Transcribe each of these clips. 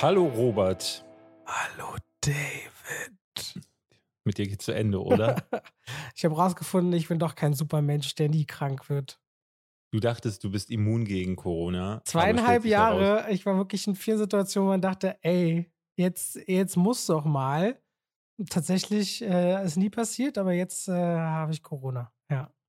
Hallo Robert. Hallo David. Mit dir geht's zu Ende, oder? ich habe rausgefunden, ich bin doch kein Supermensch, der nie krank wird. Du dachtest, du bist immun gegen Corona. Zweieinhalb Jahre. Ich war wirklich in vielen Situationen, wo man dachte, ey, jetzt, jetzt muss doch mal. Tatsächlich äh, ist nie passiert, aber jetzt äh, habe ich Corona.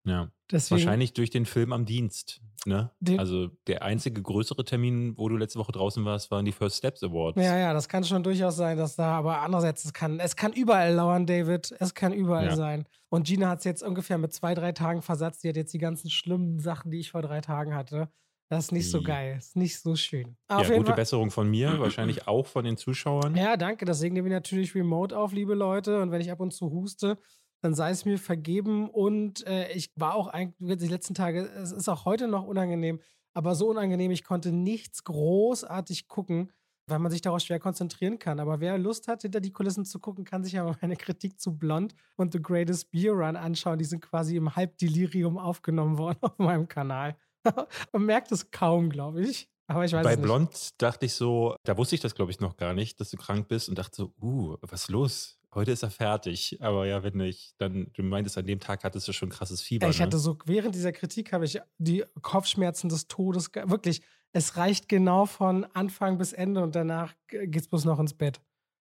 Ja. Deswegen, Wahrscheinlich durch den Film am Dienst. Ne? Den, also der einzige größere Termin, wo du letzte Woche draußen warst, waren die First Steps Awards. Ja, ja, das kann schon durchaus sein, dass da, aber andererseits, es kann, es kann überall lauern, David. Es kann überall ja. sein. Und Gina hat es jetzt ungefähr mit zwei, drei Tagen versetzt. Die hat jetzt die ganzen schlimmen Sachen, die ich vor drei Tagen hatte. Das ist nicht so geil, ist nicht so schön. Aber ja, gute Fall. Besserung von mir, wahrscheinlich auch von den Zuschauern. Ja, danke. Deswegen nehme ich natürlich remote auf, liebe Leute. Und wenn ich ab und zu huste, dann sei es mir vergeben. Und äh, ich war auch eigentlich die letzten Tage, es ist auch heute noch unangenehm, aber so unangenehm, ich konnte nichts großartig gucken, weil man sich darauf schwer konzentrieren kann. Aber wer Lust hat, hinter die Kulissen zu gucken, kann sich ja mal meine Kritik zu Blond und The Greatest Beer Run anschauen. Die sind quasi im Halbdelirium aufgenommen worden auf meinem Kanal. Man merkt es kaum, glaube ich. Aber ich weiß Bei es nicht. Blond dachte ich so, da wusste ich das, glaube ich, noch gar nicht, dass du krank bist und dachte so, uh, was ist los? Heute ist er fertig. Aber ja, wenn ich dann, du meintest, an dem Tag hattest du schon krasses Fieber. Ich ne? hatte so, während dieser Kritik habe ich die Kopfschmerzen des Todes, wirklich, es reicht genau von Anfang bis Ende und danach geht es bloß noch ins Bett.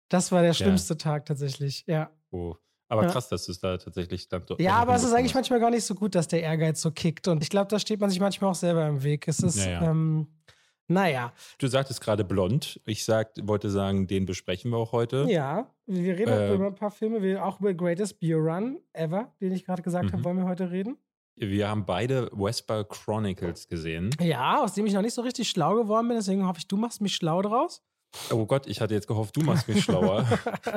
Das war der schlimmste ja. Tag tatsächlich, ja. Oh. Aber ja. krass, dass du es da tatsächlich dann doch. Ja, aber es ist eigentlich manchmal gar nicht so gut, dass der Ehrgeiz so kickt. Und ich glaube, da steht man sich manchmal auch selber im Weg. Es ist, ja, ähm, naja. Du sagtest gerade blond. Ich sag, wollte sagen, den besprechen wir auch heute. Ja, wir reden äh, über ein paar Filme, wir auch über Greatest Beer Run Ever, den ich gerade gesagt habe, mhm. wollen wir heute reden. Wir haben beide Westbar Chronicles gesehen. Ja, aus dem ich noch nicht so richtig schlau geworden bin, deswegen hoffe ich, du machst mich schlau draus. Oh Gott, ich hatte jetzt gehofft, du machst mich schlauer.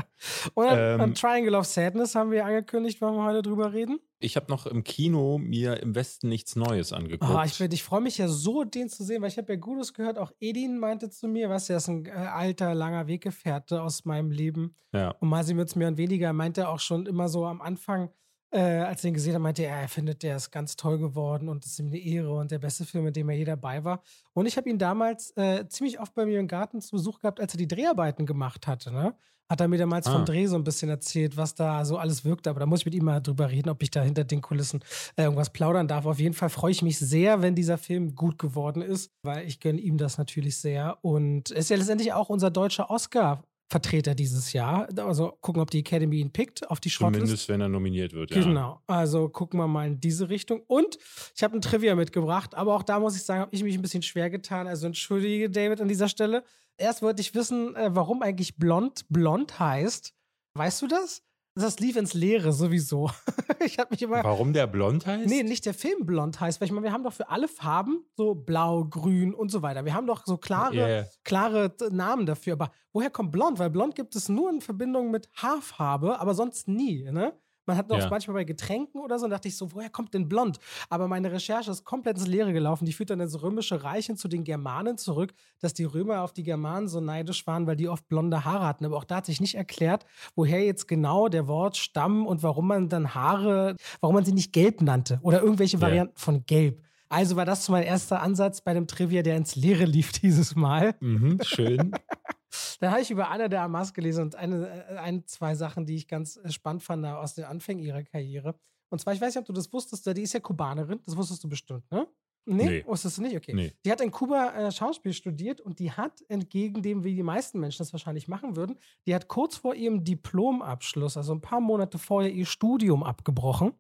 Und ähm, an Triangle of Sadness haben wir angekündigt, wollen wir heute drüber reden. Ich habe noch im Kino mir im Westen nichts Neues angeguckt. Oh, ich, ich freue mich ja so, den zu sehen, weil ich habe ja Gutes gehört. Auch Edin meinte zu mir, was ja ist ein äh, alter, langer Weggefährte aus meinem Leben. Ja. Und Masi wird es mir und weniger, meinte auch schon immer so am Anfang, äh, als er ihn gesehen hat, meinte er, er findet, der ist ganz toll geworden und es ist ihm eine Ehre und der beste Film, mit dem er je dabei war. Und ich habe ihn damals äh, ziemlich oft bei mir im Garten zu Besuch gehabt, als er die Dreharbeiten gemacht hatte. Ne? Hat er mir damals ah. vom Dreh so ein bisschen erzählt, was da so alles wirkt. Aber da muss ich mit ihm mal drüber reden, ob ich da hinter den Kulissen äh, irgendwas plaudern darf. Auf jeden Fall freue ich mich sehr, wenn dieser Film gut geworden ist, weil ich gönne ihm das natürlich sehr. Und es ist ja letztendlich auch unser deutscher Oscar Vertreter dieses Jahr. Also gucken, ob die Academy ihn pickt auf die Shortlist. Zumindest, wenn er nominiert wird, ja. Genau. Also gucken wir mal in diese Richtung. Und ich habe ein Trivia mitgebracht, aber auch da muss ich sagen, habe ich mich ein bisschen schwer getan. Also entschuldige, David, an dieser Stelle. Erst wollte ich wissen, äh, warum eigentlich blond blond heißt. Weißt du das? Das lief ins Leere sowieso. ich habe mich immer. Warum der blond heißt? Nee, nicht der Film blond heißt, weil ich meine, wir haben doch für alle Farben so blau, grün und so weiter. Wir haben doch so klare, yeah. klare Namen dafür. Aber woher kommt blond? Weil blond gibt es nur in Verbindung mit Haarfarbe, aber sonst nie, ne? Man hat noch ja. manchmal bei Getränken oder so, und dachte ich so, woher kommt denn blond? Aber meine Recherche ist komplett ins Leere gelaufen. Die führt dann ins römische Reich hin zu den Germanen zurück, dass die Römer auf die Germanen so neidisch waren, weil die oft blonde Haare hatten. Aber auch da hat sich nicht erklärt, woher jetzt genau der Wort Stamm und warum man dann Haare, warum man sie nicht gelb nannte oder irgendwelche Varianten ja. von gelb. Also war das mein erster Ansatz bei dem Trivia, der ins Leere lief dieses Mal. Mhm, schön. Dann habe ich über Anna de Amas gelesen und eine, äh, ein, zwei Sachen, die ich ganz äh, spannend fand aus den Anfängen ihrer Karriere. Und zwar, ich weiß nicht, ob du das wusstest, die ist ja Kubanerin, das wusstest du bestimmt, ne? Nee, nee. wusstest du nicht? Okay. Nee. Die hat in Kuba äh, Schauspiel studiert und die hat, entgegen dem, wie die meisten Menschen das wahrscheinlich machen würden, die hat kurz vor ihrem Diplomabschluss, also ein paar Monate vorher, ihr Studium abgebrochen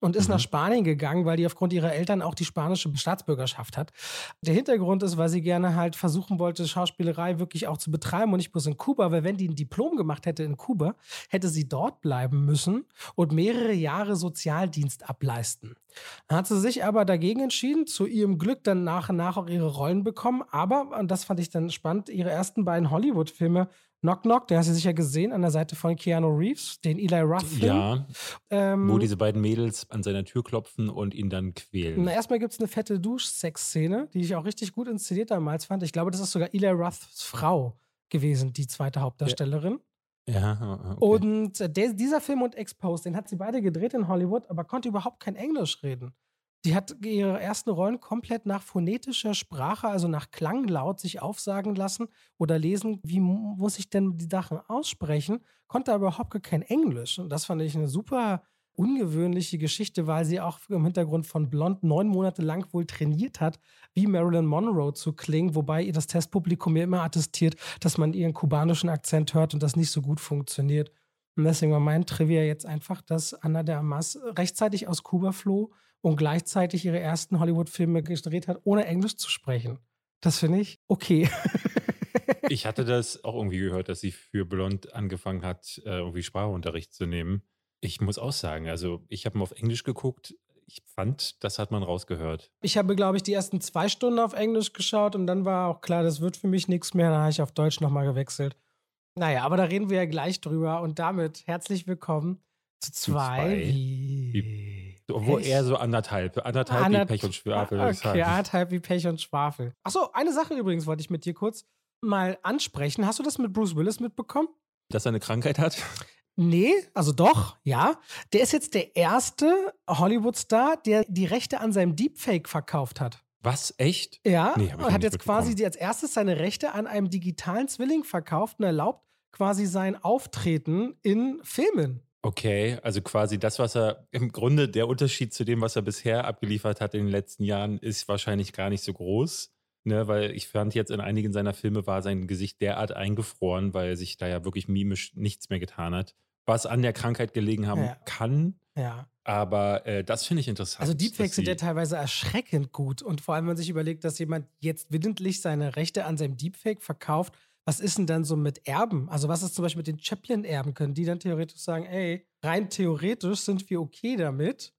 und ist mhm. nach Spanien gegangen, weil die aufgrund ihrer Eltern auch die spanische Staatsbürgerschaft hat. Der Hintergrund ist, weil sie gerne halt versuchen wollte, Schauspielerei wirklich auch zu betreiben und nicht bloß in Kuba, weil wenn die ein Diplom gemacht hätte in Kuba, hätte sie dort bleiben müssen und mehrere Jahre Sozialdienst ableisten. Dann hat sie sich aber dagegen entschieden, zu ihrem Glück dann nach und nach auch ihre Rollen bekommen, aber, und das fand ich dann spannend, ihre ersten beiden Hollywood-Filme Knock Knock, den hast du sicher gesehen, an der Seite von Keanu Reeves, den Eli Roth-Film. Ja, ähm, wo diese beiden Mädels an seiner Tür klopfen und ihn dann quälen. Na, erstmal gibt es eine fette Dusch-Sex-Szene, die ich auch richtig gut inszeniert damals fand. Ich glaube, das ist sogar Eli Roths Frau gewesen, die zweite Hauptdarstellerin. Ja. ja okay. Und der, dieser Film und Exposed, den hat sie beide gedreht in Hollywood, aber konnte überhaupt kein Englisch reden. Die hat ihre ersten Rollen komplett nach phonetischer Sprache, also nach Klanglaut, sich aufsagen lassen oder lesen, wie muss ich denn die Sachen aussprechen, konnte aber überhaupt kein Englisch. Und das fand ich eine super ungewöhnliche Geschichte, weil sie auch im Hintergrund von Blond neun Monate lang wohl trainiert hat, wie Marilyn Monroe zu klingen, wobei ihr das Testpublikum mir immer attestiert, dass man ihren kubanischen Akzent hört und das nicht so gut funktioniert. Und deswegen war mein Trivia jetzt einfach, dass Anna de Amas rechtzeitig aus Kuba floh und gleichzeitig ihre ersten Hollywood-Filme gedreht hat, ohne Englisch zu sprechen. Das finde ich okay. ich hatte das auch irgendwie gehört, dass sie für Blond angefangen hat, äh, irgendwie Sprachunterricht zu nehmen. Ich muss auch sagen, also ich habe mal auf Englisch geguckt. Ich fand, das hat man rausgehört. Ich habe, glaube ich, die ersten zwei Stunden auf Englisch geschaut und dann war auch klar, das wird für mich nichts mehr. Dann habe ich auf Deutsch nochmal gewechselt. Naja, aber da reden wir ja gleich drüber und damit herzlich willkommen zu zwei. Zu zwei. Wie obwohl eher so anderthalb. Anderthalb Ander wie Pech und Schwafel. Okay, anderthalb wie Pech und Schwafel. Achso, eine Sache übrigens wollte ich mit dir kurz mal ansprechen. Hast du das mit Bruce Willis mitbekommen? Dass er eine Krankheit hat? Nee, also doch, ja. Der ist jetzt der erste Hollywood-Star, der die Rechte an seinem Deepfake verkauft hat. Was? Echt? Ja, nee, und hat jetzt quasi als erstes seine Rechte an einem digitalen Zwilling verkauft und erlaubt quasi sein Auftreten in Filmen. Okay, also quasi das, was er im Grunde der Unterschied zu dem, was er bisher abgeliefert hat in den letzten Jahren, ist wahrscheinlich gar nicht so groß. Ne, weil ich fand jetzt in einigen seiner Filme war sein Gesicht derart eingefroren, weil er sich da ja wirklich mimisch nichts mehr getan hat. Was an der Krankheit gelegen haben ja. kann. Ja. Aber äh, das finde ich interessant. Also Deepfakes sind ja teilweise erschreckend gut. Und vor allem, wenn man sich überlegt, dass jemand jetzt willentlich seine Rechte an seinem Deepfake verkauft, was ist denn dann so mit Erben? Also was ist zum Beispiel mit den Chaplin-Erben? Können die dann theoretisch sagen, ey, rein theoretisch sind wir okay damit?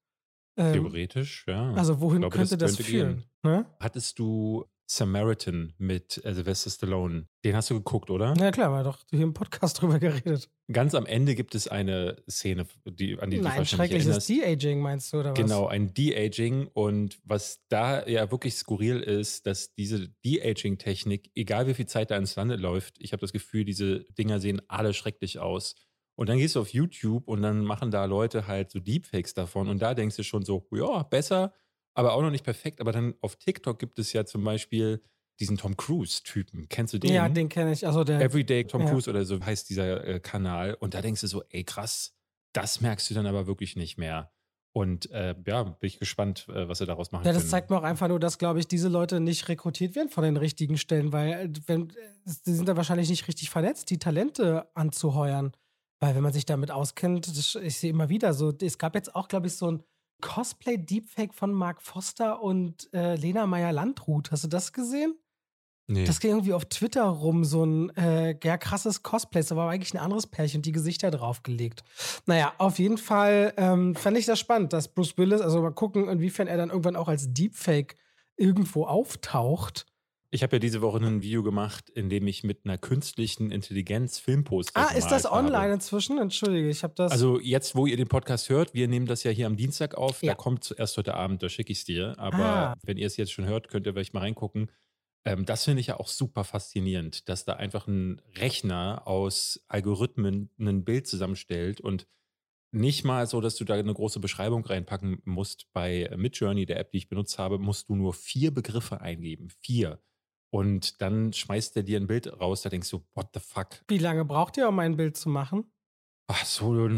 Ähm, theoretisch, ja. Also wohin glaube, könnte das, das könnte führen? Ne? Hattest du Samaritan mit äh, Sylvester Stallone. Den hast du geguckt, oder? Ja, klar, wir doch hier im Podcast drüber geredet. Ganz am Ende gibt es eine Szene, die, an die Nein, du wahrscheinlich schreckliches De-Aging meinst du, oder was? Genau, ein De-Aging. Und was da ja wirklich skurril ist, dass diese De-Aging-Technik, egal wie viel Zeit da ins Lande läuft, ich habe das Gefühl, diese Dinger sehen alle schrecklich aus. Und dann gehst du auf YouTube und dann machen da Leute halt so Deepfakes davon. Und da denkst du schon so, ja, besser aber auch noch nicht perfekt. Aber dann auf TikTok gibt es ja zum Beispiel diesen Tom Cruise-Typen. Kennst du den? Ja, den kenne ich. Also der, Everyday Tom ja. Cruise oder so heißt dieser äh, Kanal. Und da denkst du so, ey krass, das merkst du dann aber wirklich nicht mehr. Und äh, ja, bin ich gespannt, äh, was sie daraus machen. Ja, das können. zeigt mir auch einfach nur, dass, glaube ich, diese Leute nicht rekrutiert werden von den richtigen Stellen, weil äh, wenn, sie sind da wahrscheinlich nicht richtig vernetzt, die Talente anzuheuern. Weil wenn man sich damit auskennt, das, ich sehe immer wieder so, es gab jetzt auch, glaube ich, so ein Cosplay-Deepfake von Mark Foster und äh, Lena Meyer-Landrut. Hast du das gesehen? Nee. Das ging irgendwie auf Twitter rum, so ein äh, ja, krasses Cosplay. Da war eigentlich ein anderes Pärchen und die Gesichter draufgelegt. Naja, auf jeden Fall ähm, fand ich das spannend, dass Bruce Willis, also mal gucken, inwiefern er dann irgendwann auch als Deepfake irgendwo auftaucht. Ich habe ja diese Woche ein Video gemacht, in dem ich mit einer künstlichen Intelligenz Filmposter. Ah, ist das online habe. inzwischen? Entschuldige, ich habe das. Also jetzt, wo ihr den Podcast hört, wir nehmen das ja hier am Dienstag auf. Ja. Da kommt zuerst heute Abend, da schicke ich es dir. Aber ah. wenn ihr es jetzt schon hört, könnt ihr vielleicht mal reingucken. Ähm, das finde ich ja auch super faszinierend, dass da einfach ein Rechner aus Algorithmen ein Bild zusammenstellt und nicht mal so, dass du da eine große Beschreibung reinpacken musst. Bei Midjourney, der App, die ich benutzt habe, musst du nur vier Begriffe eingeben. Vier. Und dann schmeißt er dir ein Bild raus, da denkst du, what the fuck? Wie lange braucht ihr, um ein Bild zu machen? Ach so,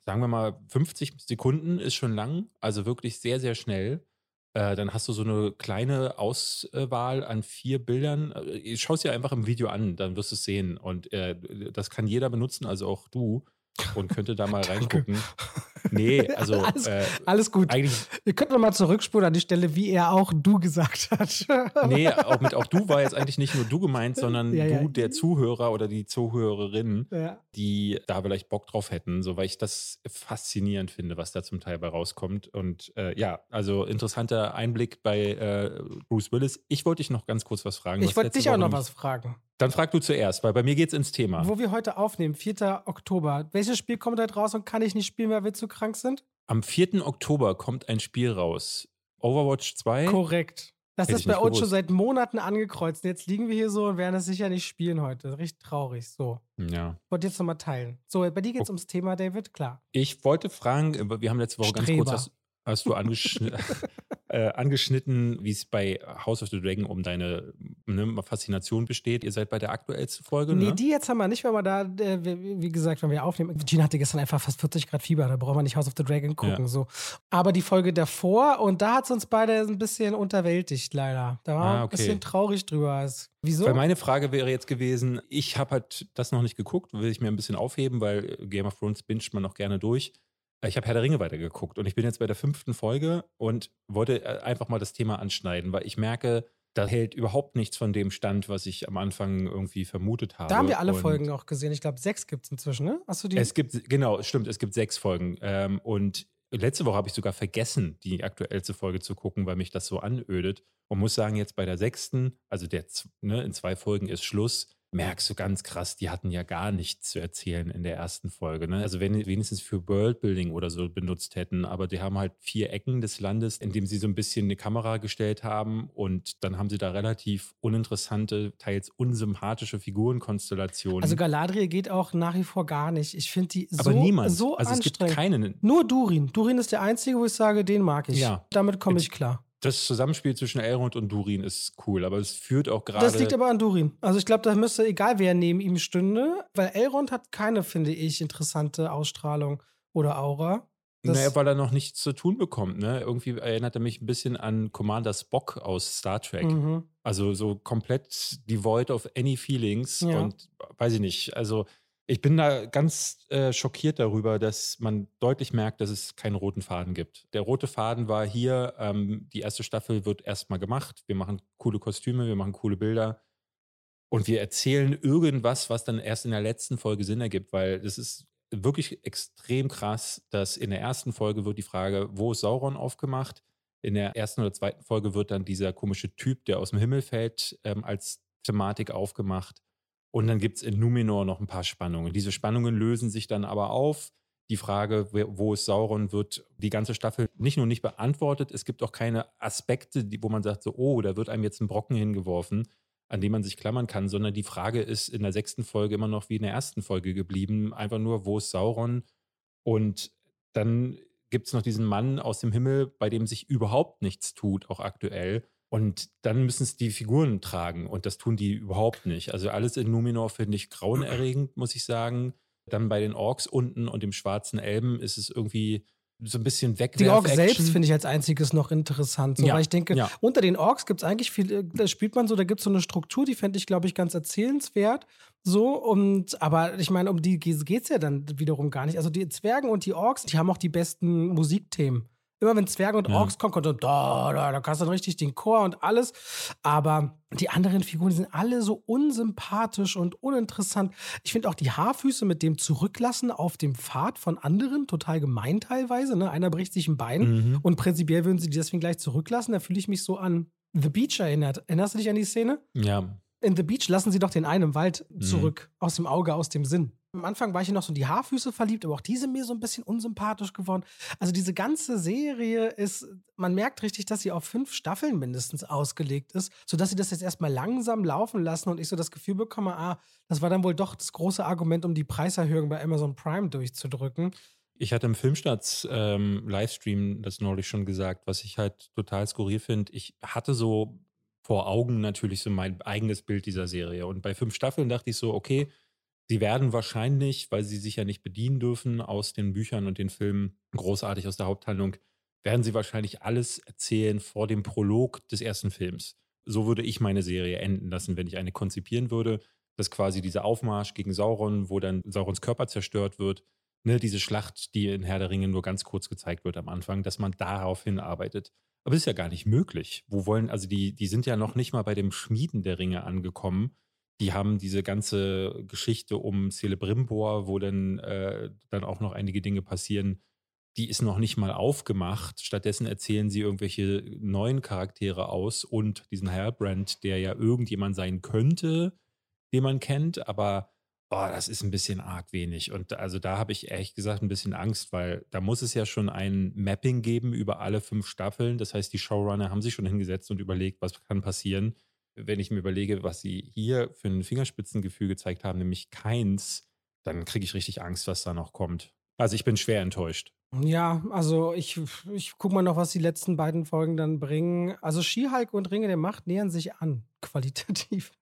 sagen wir mal, 50 Sekunden ist schon lang, also wirklich sehr, sehr schnell. Äh, dann hast du so eine kleine Auswahl an vier Bildern. Äh, Schau es dir einfach im Video an, dann wirst du es sehen. Und äh, das kann jeder benutzen, also auch du und könnte da mal reingucken. Nee, also alles, äh, alles gut. Eigentlich, Wir könnten mal zurückspulen an die Stelle, wie er auch du gesagt hat. nee, auch mit auch du war jetzt eigentlich nicht nur du gemeint, sondern ja, du, ja. der Zuhörer oder die Zuhörerin, ja. die da vielleicht Bock drauf hätten, so weil ich das faszinierend finde, was da zum Teil bei rauskommt. Und äh, ja, also interessanter Einblick bei äh, Bruce Willis. Ich wollte dich noch ganz kurz was fragen. Ich wollte dich auch noch was fragen. Dann frag du zuerst, weil bei mir geht's ins Thema. Wo wir heute aufnehmen, 4. Oktober. Welches Spiel kommt heute raus und kann ich nicht spielen, weil wir zu krank sind? Am 4. Oktober kommt ein Spiel raus. Overwatch 2? Korrekt. Das Hätte ist bei uns schon seit Monaten angekreuzt. Jetzt liegen wir hier so und werden es sicher nicht spielen heute. Richtig traurig. So. Ja. Wollte jetzt nochmal teilen. So, bei dir geht es ums Thema, David, klar. Ich wollte fragen, wir haben letzte Woche Streber. ganz kurz, hast, hast du angeschnitten. äh, angeschnitten, wie es bei House of the Dragon um deine ne, Faszination besteht. Ihr seid bei der aktuellsten Folge, Nee, ne? die jetzt haben wir nicht, wenn wir da, äh, wie gesagt, wenn wir aufnehmen. Gina hatte gestern einfach fast 40 Grad Fieber, da brauchen wir nicht House of the Dragon gucken. Ja. So. Aber die Folge davor, und da hat es uns beide ein bisschen unterwältigt, leider. Da war Ah, ein okay. bisschen traurig drüber. Es- Wieso? Weil meine Frage wäre jetzt gewesen, ich habe halt das noch nicht geguckt, will ich mir ein bisschen aufheben, weil Game of Thrones binscht man auch gerne durch. Ich habe Herr der Ringe weitergeguckt und ich bin jetzt bei der fünften Folge und wollte äh, einfach mal das Thema anschneiden, weil ich merke, da hält überhaupt nichts von dem Stand, was ich am Anfang irgendwie vermutet habe. da haben wir alle Und Folgen auch gesehen. Ich glaube, sechs gibt es inzwischen, ne? Hast du die? Es gibt, genau, stimmt, es gibt sechs Folgen. Ähm, und letzte Woche habe ich sogar vergessen, die aktuellste Folge zu gucken, weil mich das so anödet. Und muss sagen, jetzt bei der sechsten, also der, ne, in zwei Folgen ist Schluss, merkst du ganz krass, die hatten ja gar nichts zu erzählen in der ersten Folge. Ne? Also wenn wenigstens für Worldbuilding oder so benutzt hätten, aber die haben halt vier Ecken des Landes, in dem sie so ein bisschen eine Kamera gestellt haben und dann haben sie da relativ uninteressante, teils unsympathische Figurenkonstellationen. also Galadriel geht auch nach wie vor gar nicht. Ich finde die so, aber niemand. so also es gibt anstrengend. keinen. Nur Durin. Durin ist der einzige, wo ich sage, den mag ich. Ja. Damit komme ich klar. Das Zusammenspiel zwischen Elrond und Durin ist cool, aber es führt auch gerade. Das liegt aber an Durin. Also ich glaube, da müsste, egal wer neben ihm stünde, weil Elrond hat keine, finde ich, interessante Ausstrahlung oder Aura. Das, naja, weil er noch nichts zu tun bekommt. Ne? Irgendwie erinnert er mich ein bisschen an Commander Spock aus Star Trek. Mhm. Also so komplett devoid of any feelings. Ja. Und weiß ich nicht. Also ich bin da ganz äh, schockiert darüber, dass man deutlich merkt, dass es keinen roten Faden gibt. Der rote Faden war hier, ähm, die erste Staffel wird erstmal gemacht. Wir machen coole Kostüme, wir machen coole Bilder. Und wir erzählen irgendwas, was dann erst in der letzten Folge Sinn ergibt, weil das ist wirklich extrem krass, dass in der ersten Folge wird die Frage, wo ist Sauron aufgemacht? In der ersten oder zweiten Folge wird dann dieser komische Typ, der aus dem Himmel fällt, ähm, als Thematik aufgemacht. Und dann gibt es in Numenor noch ein paar Spannungen. Diese Spannungen lösen sich dann aber auf. Die Frage, wo ist Sauron, wird die ganze Staffel nicht nur nicht beantwortet, es gibt auch keine Aspekte, wo man sagt, so, oh, da wird einem jetzt ein Brocken hingeworfen, an dem man sich klammern kann, sondern die Frage ist in der sechsten Folge immer noch wie in der ersten Folge geblieben. Einfach nur, wo ist Sauron? Und dann gibt es noch diesen Mann aus dem Himmel, bei dem sich überhaupt nichts tut, auch aktuell. Und dann müssen es die Figuren tragen und das tun die überhaupt nicht. Also alles in Numenor finde ich grauenerregend, muss ich sagen. Dann bei den Orks unten und dem schwarzen Elben ist es irgendwie so ein bisschen weg. Die Orks selbst finde ich als einziges noch interessant. So, Ja, Weil ich denke, ja. unter den Orks gibt es eigentlich viel, äh, da spielt man so, da gibt es so eine Struktur, die fände ich, glaube ich, ganz erzählenswert. So, und aber ich meine, um die geht es ja dann wiederum gar nicht. Also die Zwergen und die Orks, die haben auch die besten Musikthemen. Immer wenn Zwerge und Ja. Orks kommen, kommt so, da, da, da kannst du dann richtig den Chor und alles. Aber die anderen Figuren, die sind alle so unsympathisch und uninteressant. Ich finde auch die Haarfüße mit dem Zurücklassen auf dem Pfad von anderen total gemein teilweise. Ne? Einer bricht sich ein Bein Mhm. und prinzipiell würden sie die deswegen gleich zurücklassen. Da fühle ich mich so an The Beach erinnert. Erinnerst du dich an die Szene? Ja, In The Beach lassen sie doch den einen im Wald Mhm. zurück. Aus dem Auge, aus dem Sinn. Am Anfang war ich noch so in die Haarfüße verliebt, aber auch die sind mir so ein bisschen unsympathisch geworden. Also diese ganze Serie ist, man merkt richtig, dass sie auf fünf Staffeln mindestens ausgelegt ist, sodass sie das jetzt erstmal langsam laufen lassen und ich so das Gefühl bekomme, ah, das war dann wohl doch das große Argument, um die Preiserhöhung bei Amazon Prime durchzudrücken. Ich hatte im Filmstarts ähm, Livestream das neulich schon gesagt, was ich halt total skurril finde. Ich hatte so vor Augen natürlich so mein eigenes Bild dieser Serie. Und bei fünf Staffeln dachte ich so, okay, sie werden wahrscheinlich, weil sie sich ja nicht bedienen dürfen aus den Büchern und den Filmen, großartig aus der Haupthandlung, werden sie wahrscheinlich alles erzählen vor dem Prolog des ersten Films. So würde ich meine Serie enden lassen, wenn ich eine konzipieren würde, dass quasi dieser Aufmarsch gegen Sauron, wo dann Saurons Körper zerstört wird, ne, diese Schlacht, die in Herr der Ringe nur ganz kurz gezeigt wird am Anfang, dass man darauf hinarbeitet. Aber das ist ja gar nicht möglich. Wo wollen, also die, die sind ja noch nicht mal bei dem Schmieden der Ringe angekommen. Die haben diese ganze Geschichte um Celebrimbor, wo dann, äh, dann auch noch einige Dinge passieren, die ist noch nicht mal aufgemacht. Stattdessen erzählen sie irgendwelche neuen Charaktere aus und diesen Halbrand, der ja irgendjemand sein könnte, den man kennt, aber oh, das ist ein bisschen arg wenig. Und also da habe ich ehrlich gesagt ein bisschen Angst, weil da muss es ja schon ein Mapping geben über alle fünf Staffeln. Das heißt, die Showrunner haben sich schon hingesetzt und überlegt, was kann passieren. Wenn ich mir überlege, was sie hier für ein Fingerspitzengefühl gezeigt haben, nämlich keins, dann kriege ich richtig Angst, was da noch kommt. Also ich bin schwer enttäuscht. Ja, also ich, ich gucke mal noch, was die letzten beiden Folgen dann bringen. Also Skihulk und Ringe der Macht nähern sich an, qualitativ.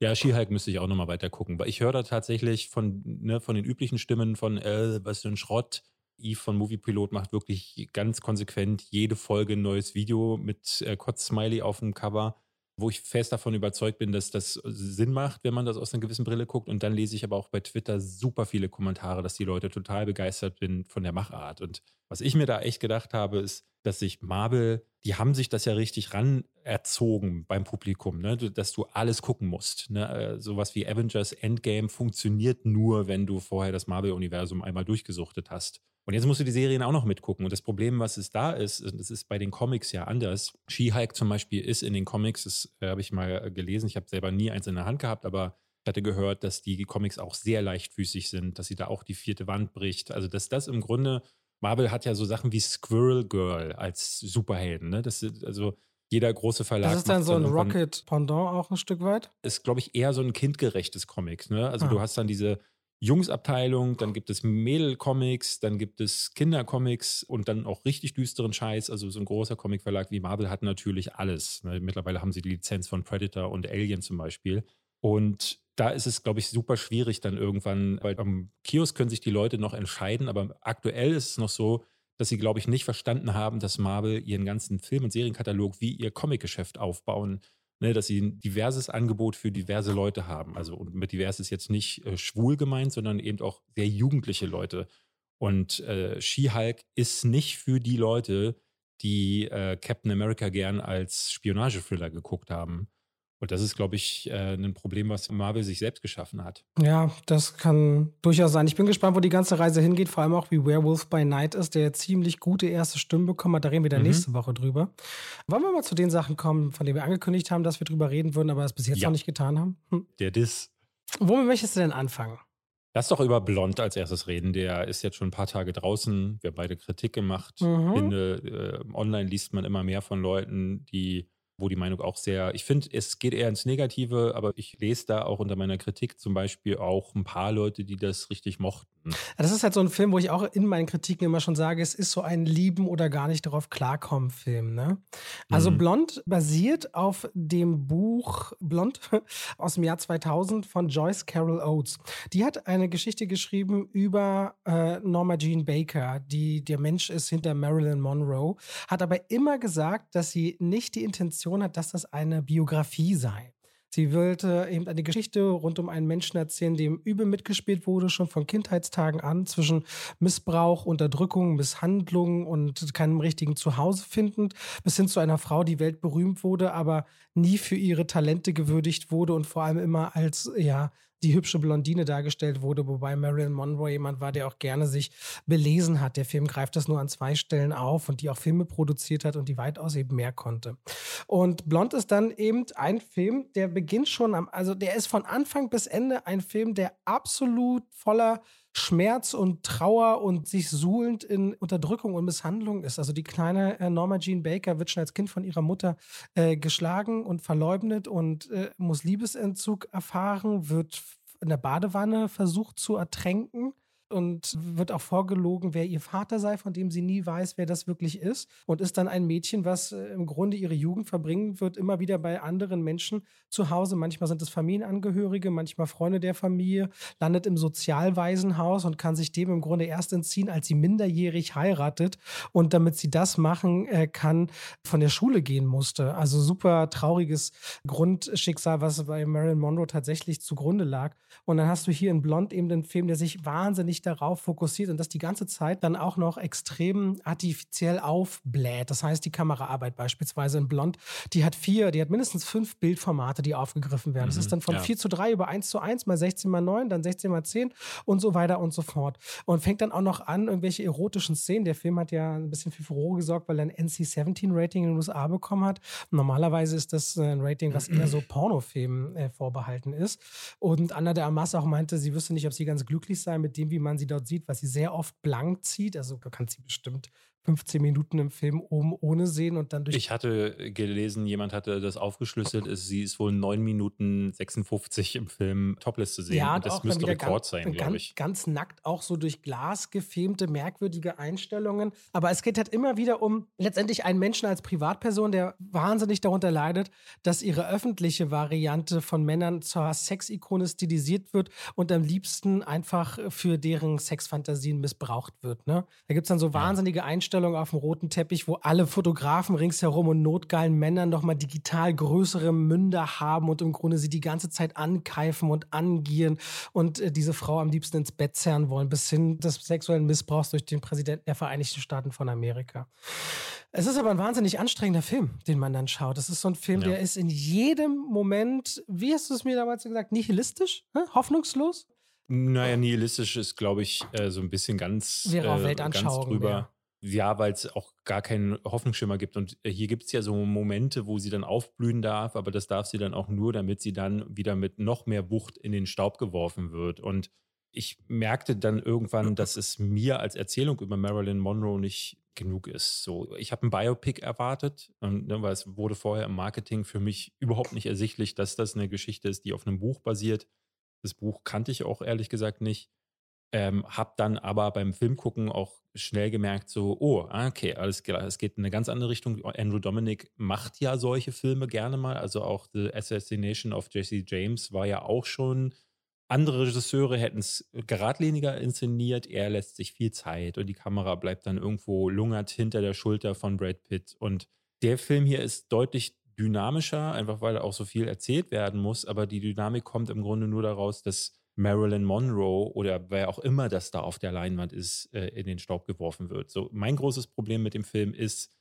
Ja, Skihulk müsste ich auch nochmal weiter gucken, weil ich höre da tatsächlich von, ne, von den üblichen Stimmen von, äh, was für ein Schrott. Eve von Moviepilot macht wirklich ganz konsequent jede Folge ein neues Video mit äh, Kotz-Smiley auf dem Cover wo ich fest davon überzeugt bin, dass das Sinn macht, wenn man das aus einer gewissen Brille guckt. Und dann lese ich aber auch bei Twitter super viele Kommentare, dass die Leute total begeistert sind von der Machart. Und was ich mir da echt gedacht habe, ist, dass sich Marvel, die haben sich das ja richtig ran erzogen beim Publikum, ne? dass du alles gucken musst. Ne? Äh, sowas wie Avengers Endgame funktioniert nur, wenn du vorher das Marvel-Universum einmal durchgesuchtet hast. Und jetzt musst du die Serien auch noch mitgucken. Und das Problem, was es da ist, das ist bei den Comics ja anders. She-Hulk zum Beispiel ist in den Comics, das äh, habe ich mal äh, gelesen, ich habe selber nie eins in der Hand gehabt, aber ich hatte gehört, dass die Comics auch sehr leichtfüßig sind, dass sie da auch die vierte Wand bricht. Also, dass das im Grunde, Marvel hat ja so Sachen wie Squirrel Girl als Superhelden. Ne? Das ist, also jeder große Verlag. Das ist dann so ein Rocket-Pendant auch ein Stück weit? Ist, glaube ich, eher so ein kindgerechtes Comic. Ne? Also, ah. du hast dann diese Jungsabteilung, dann gibt es Mädel-Comics, dann gibt es Kindercomics und dann auch richtig düsteren Scheiß. Also so ein großer Comicverlag wie Marvel hat natürlich alles. Ne? Mittlerweile haben sie die Lizenz von Predator und Alien zum Beispiel. Und da ist es, glaube ich, super schwierig dann irgendwann, weil am Kiosk können sich die Leute noch entscheiden, aber aktuell ist es noch so, dass sie, glaube ich, nicht verstanden haben, dass Marvel ihren ganzen Film- und Serienkatalog wie ihr Comicgeschäft aufbauen ne, dass sie ein diverses Angebot für diverse Leute haben. Also und mit divers ist jetzt nicht äh, schwul gemeint, sondern eben auch sehr jugendliche Leute. Und äh, She-Hulk ist nicht für die Leute, die äh, Captain America gern als Spionage-Thriller geguckt haben. Und das ist, glaube ich, äh, ein Problem, was Marvel sich selbst geschaffen hat. Ja, das kann durchaus sein. Ich bin gespannt, wo die ganze Reise hingeht, vor allem auch wie Werewolf by Night ist, der ziemlich gute erste Stimmen bekommen hat. Da reden wir dann mhm. nächste Woche drüber. Wollen wir mal zu den Sachen kommen, von denen wir angekündigt haben, dass wir drüber reden würden, aber es bis jetzt ja. noch nicht getan haben? Hm. Der Diss. Womit möchtest du denn anfangen? Lass doch über Blond als erstes reden. Der ist jetzt schon ein paar Tage draußen. Wir haben beide Kritik gemacht. Mhm. Finde, äh, online liest man immer mehr von Leuten, die wo die Meinung auch sehr, ich finde, es geht eher ins Negative, aber ich lese da auch unter meiner Kritik zum Beispiel auch ein paar Leute, die das richtig mochten. Das ist halt so ein Film, wo ich auch in meinen Kritiken immer schon sage, es ist so ein Lieben oder gar nicht darauf klarkommen Film. Ne? Also mhm. Blond basiert auf dem Buch Blond aus dem Jahr 2000 von Joyce Carol Oates. Die hat eine Geschichte geschrieben über äh, Norma Jean Baker, die der Mensch ist hinter Marilyn Monroe, hat aber immer gesagt, dass sie nicht die Intention Intention hat, dass das eine Biografie sei. Sie wollte eben eine Geschichte rund um einen Menschen erzählen, dem übel mitgespielt wurde, schon von Kindheitstagen an, zwischen Missbrauch, Unterdrückung, Misshandlung und keinem richtigen Zuhause findend, bis hin zu einer Frau, die weltberühmt wurde, aber nie für ihre Talente gewürdigt wurde und vor allem immer als, ja, die hübsche Blondine dargestellt wurde, wobei Marilyn Monroe jemand war, der auch gerne sich belesen hat. Der Film greift das nur an zwei Stellen auf und die auch Filme produziert hat und die weitaus eben mehr konnte. Und Blond ist dann eben ein Film, der beginnt schon am, also der ist von Anfang bis Ende ein Film, der absolut voller Schmerz und Trauer und sich suhlend in Unterdrückung und Misshandlung ist. Also die kleine äh, Norma Jean Baker wird schon als Kind von ihrer Mutter äh, geschlagen und verleugnet und äh, muss Liebesentzug erfahren, wird in der Badewanne versucht zu ertränken und wird auch vorgelogen, wer ihr Vater sei, von dem sie nie weiß, wer das wirklich ist. Und ist dann ein Mädchen, was äh, im Grunde ihre Jugend verbringen wird, immer wieder bei anderen Menschen zu Hause. Manchmal sind es Familienangehörige, manchmal Freunde der Familie, landet im Sozialwaisenhaus und kann sich dem im Grunde erst entziehen, als sie minderjährig heiratet und damit sie das machen äh, kann, von der Schule gehen musste. Also super trauriges Grundschicksal, was bei Marilyn Monroe tatsächlich zugrunde lag. Und dann hast du hier in Blond eben den Film, der sich wahnsinnig sich darauf fokussiert und das die ganze Zeit dann auch noch extrem artifiziell aufbläht. Das heißt, die Kameraarbeit beispielsweise in Blond, die hat vier, die hat mindestens fünf Bildformate, die aufgegriffen werden. Mhm, das ist dann von ja. 4 zu 3 über 1 zu 1 mal 16 mal 9, dann 16 mal 10 und so weiter und so fort. Und fängt dann auch noch an, irgendwelche erotischen Szenen. Der Film hat ja ein bisschen für Furore gesorgt, weil er ein NC-17-Rating in den USA bekommen hat. Normalerweise ist das ein Rating, was eher so Pornofilmen äh, vorbehalten ist. Und Anna de Amas auch meinte, sie wüsste nicht, ob sie ganz glücklich sei mit dem, wie man sie dort sieht, weil sie sehr oft blank zieht. Also du kannst sie bestimmt 15 Minuten im Film oben ohne sehen und dann durch. Ich hatte gelesen, jemand hatte das aufgeschlüsselt, ist, sie ist wohl 9 Minuten 56 im Film topless zu sehen. Ja, und das müsste Rekord ganz, sein, glaube ich. Ganz nackt, auch so durch Glas gefilmte, merkwürdige Einstellungen. Aber es geht halt immer wieder um letztendlich einen Menschen als Privatperson, der wahnsinnig darunter leidet, dass ihre öffentliche Variante von Männern zur Sexikone stilisiert wird und am liebsten einfach für deren Sexfantasien missbraucht wird. Ne? Da gibt es dann so wahnsinnige Einstellungen Ausstellung auf dem roten Teppich, wo alle Fotografen ringsherum und notgeilen Männern nochmal digital größere Münder haben und im Grunde sie die ganze Zeit ankeifen und angieren und äh, diese Frau am liebsten ins Bett zerren wollen, bis hin des sexuellen Missbrauchs durch den Präsidenten der Vereinigten Staaten von Amerika. Es ist aber ein wahnsinnig anstrengender Film, den man dann schaut. Das ist so ein Film, ja. der ist in jedem Moment, wie hast du es mir damals gesagt, nihilistisch, ne? hoffnungslos? Naja, nihilistisch ist, glaube ich, äh, so ein bisschen ganz, auch äh, ganz drüber. Ja. Ja, weil es auch gar keinen Hoffnungsschimmer gibt. Und äh, hier gibt es ja so Momente, wo sie dann aufblühen darf, aber das darf sie dann auch nur, damit sie dann wieder mit noch mehr Wucht in den Staub geworfen wird. Und ich merkte dann irgendwann, dass es mir als Erzählung über Marilyn Monroe nicht genug ist. So, ich habe ein Biopic erwartet, ne, weil es wurde vorher im Marketing für mich überhaupt nicht ersichtlich, dass das eine Geschichte ist, die auf einem Buch basiert. Das Buch kannte ich auch ehrlich gesagt nicht. Ähm, hab dann aber beim Filmgucken auch schnell gemerkt, so, oh, ah, okay, alles klar, es geht in eine ganz andere Richtung. Andrew Dominic macht ja solche Filme gerne mal. Also auch The Assassination of Jesse James war ja auch schon. Andere Regisseure hätten es geradliniger inszeniert. Er lässt sich viel Zeit und die Kamera bleibt dann irgendwo lungert hinter der Schulter von Brad Pitt. Und der Film hier ist deutlich dynamischer, einfach weil auch so viel erzählt werden muss. Aber die Dynamik kommt im Grunde nur daraus, dass Marilyn Monroe oder wer auch immer das da auf der Leinwand ist, äh, in den Staub geworfen wird. So, mein großes Problem mit dem Film ist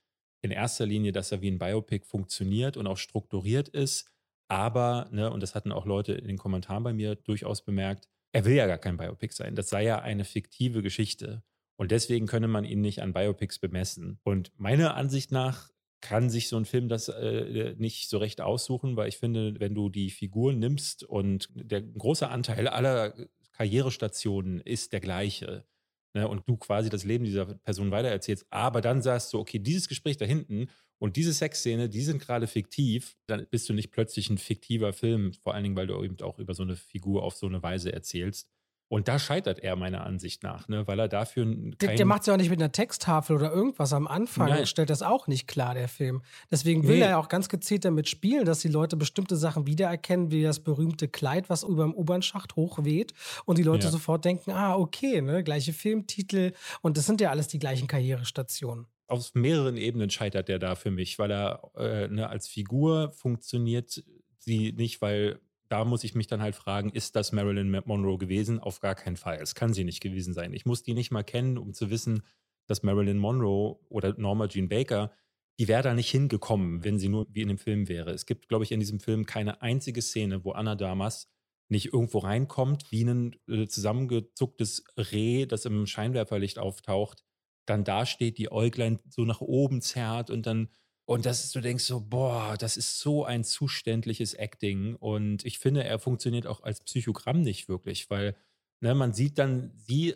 in erster Linie, dass er wie ein Biopic funktioniert und auch strukturiert ist. Aber, ne, und das hatten auch Leute in den Kommentaren bei mir durchaus bemerkt, er will ja gar kein Biopic sein. Das sei ja eine fiktive Geschichte. Und deswegen könne man ihn nicht an Biopics bemessen. Und meiner Ansicht nach kann sich so ein Film das äh, nicht so recht aussuchen, weil ich finde, wenn du die Figuren nimmst und der große Anteil aller Karrierestationen ist der gleiche ne, und du quasi das Leben dieser Person weitererzählst, aber dann sagst du, okay, dieses Gespräch da hinten und diese Sexszene, die sind gerade fiktiv, dann bist du nicht plötzlich ein fiktiver Film, vor allen Dingen, weil du eben auch über so eine Figur auf so eine Weise erzählst. Und da scheitert er meiner Ansicht nach, ne? weil er dafür Der, der macht es ja auch nicht mit einer Texttafel oder irgendwas am Anfang. Nein. stellt das auch nicht klar, der Film. Deswegen will nee. er ja auch ganz gezielt damit spielen, dass die Leute bestimmte Sachen wiedererkennen, wie das berühmte Kleid, was über dem U-Bahn-Schacht hochweht. Und die Leute ja. sofort denken, ah, okay, ne, gleiche Filmtitel. Und das sind ja alles die gleichen Karrierestationen auf mehreren Ebenen scheitert er da für mich, weil er äh, ne, als Figur funktioniert sie nicht, weil da muss ich mich dann halt fragen, ist das Marilyn Monroe gewesen? Auf gar keinen Fall. Es kann sie nicht gewesen sein. Ich muss die nicht mal kennen, um zu wissen, dass Marilyn Monroe oder Norma Jean Baker, die wäre da nicht hingekommen, wenn sie nur wie in dem Film wäre. Es gibt, glaube ich, in diesem Film keine einzige Szene, wo Anna Damas nicht irgendwo reinkommt, wie ein äh, zusammengezucktes Reh, das im Scheinwerferlicht auftaucht, dann dasteht, die Äuglein so nach oben zerrt und dann und das du denkst so, boah, das ist so ein zuständliches Acting. Und ich finde, er funktioniert auch als Psychogramm nicht wirklich, weil ne, man sieht dann, sie,